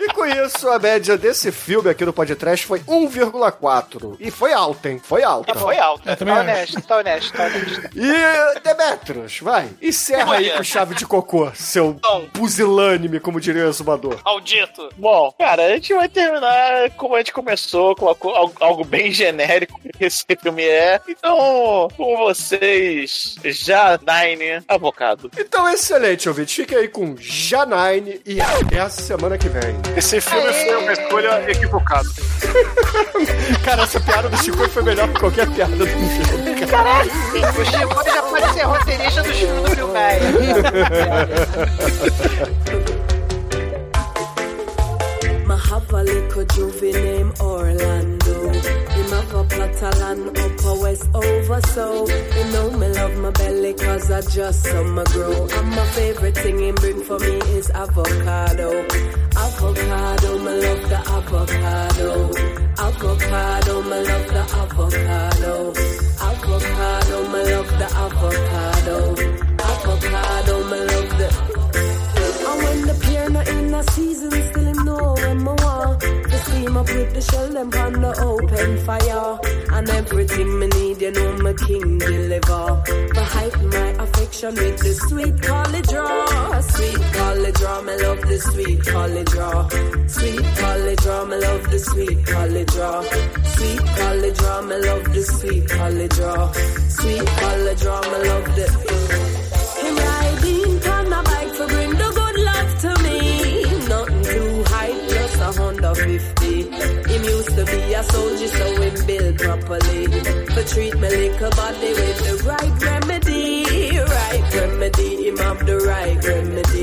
E com isso, a média desse filme aqui no podcast foi 1,4. E foi alta, hein? Foi alta. Foi alto. Eu também Tá honesto, tá honesto, tá honesto. E Demetrios, vai, encerra aí com chave de cocô, seu pusilânime, como diria o exumador. Maldito. Bom, cara, a gente vai terminar como a gente começou, com algo bem genérico que esse filme é. Então, com vocês, Janine Avocado. Então, excelente, ouvinte. Fique aí com Janine e até a semana que vem. Esse filme foi uma escolha equivocada. *laughs* Cara, essa piada do Chico foi melhor que qualquer piada do filme. O Chico já pode ser roteirista dos filmes do Bill. *laughs* Have a little juvie named Orlando. Him have a plot of land up a west over so. You know me love my belly cause I just summer grow. And my favorite thing him bring for me is avocado. Avocado, me love the avocado. Avocado, me love the avocado. Avocado, me love the avocado. Avocado, me love the and when the pear not in a season, still know when me want. The steam up with the shell, them on the open fire. And everything me need, you know my king deliver. For heighten my affection with the sweet college draw. Sweet college draw, me love the sweet college draw. Sweet college draw, me love the sweet college draw. Sweet college draw, me love the sweet college draw. Sweet college draw, me love the. Him riding on a bike to bring to be a soldier, so him built properly. For treat me little body with the right remedy. Right remedy, him have the right remedy.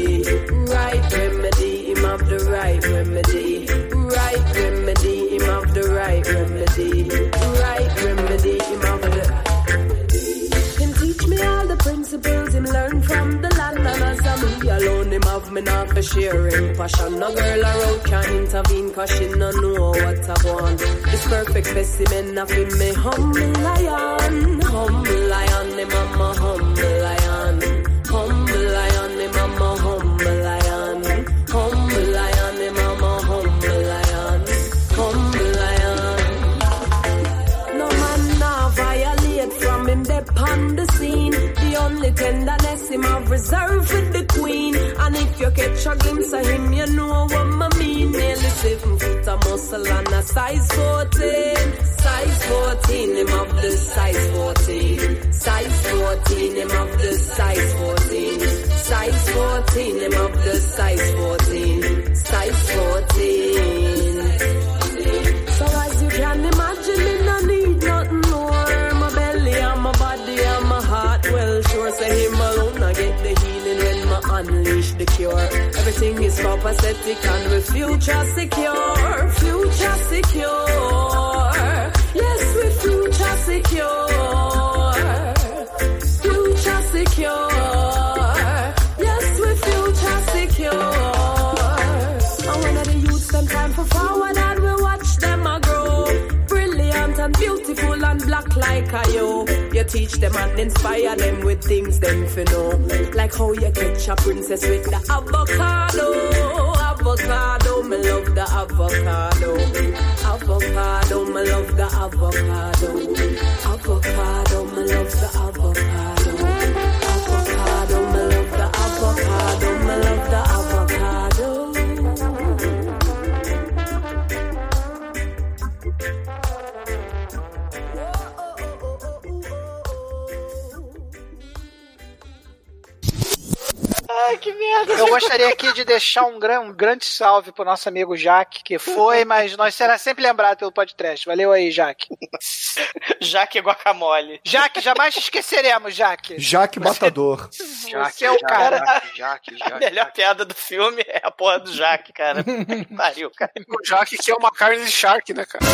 Sharing passion. No girl around can intervene cause she no know what I want. This perfect specimen of him me humble lion. Humble lion, him I'm humble catch a glimpse of him, you know what I mean. Nearly seven foot of muscle and a size 14. Size 14, him of the size 14. Size 14, him of the size 14. Size 14, him of the size 14. Size 14. So as you can imagine, Is copacetic and with future secure. Future secure. Yes, we future secure. Future secure. Like a yo. You teach them and inspire them with things them fi know. Like how you catch a princess with the avocado. Avocado, me love the avocado. Avocado, me love the avocado. Avocado, me love the avocado. Eu gostaria aqui de deixar um, gran- um grande salve pro nosso amigo Jaque, que foi, mas nós será sempre lembrado pelo podcast. Valeu aí, Jaque. Jaque Guacamole. Jaque, jamais te esqueceremos, Jaque. Jaque Matador. Você é o cara. Jaque, A melhor piada do filme é a porra do Jaque, cara. *laughs* Pariu, cara. O Jaque que é uma carne de shark, né, cara?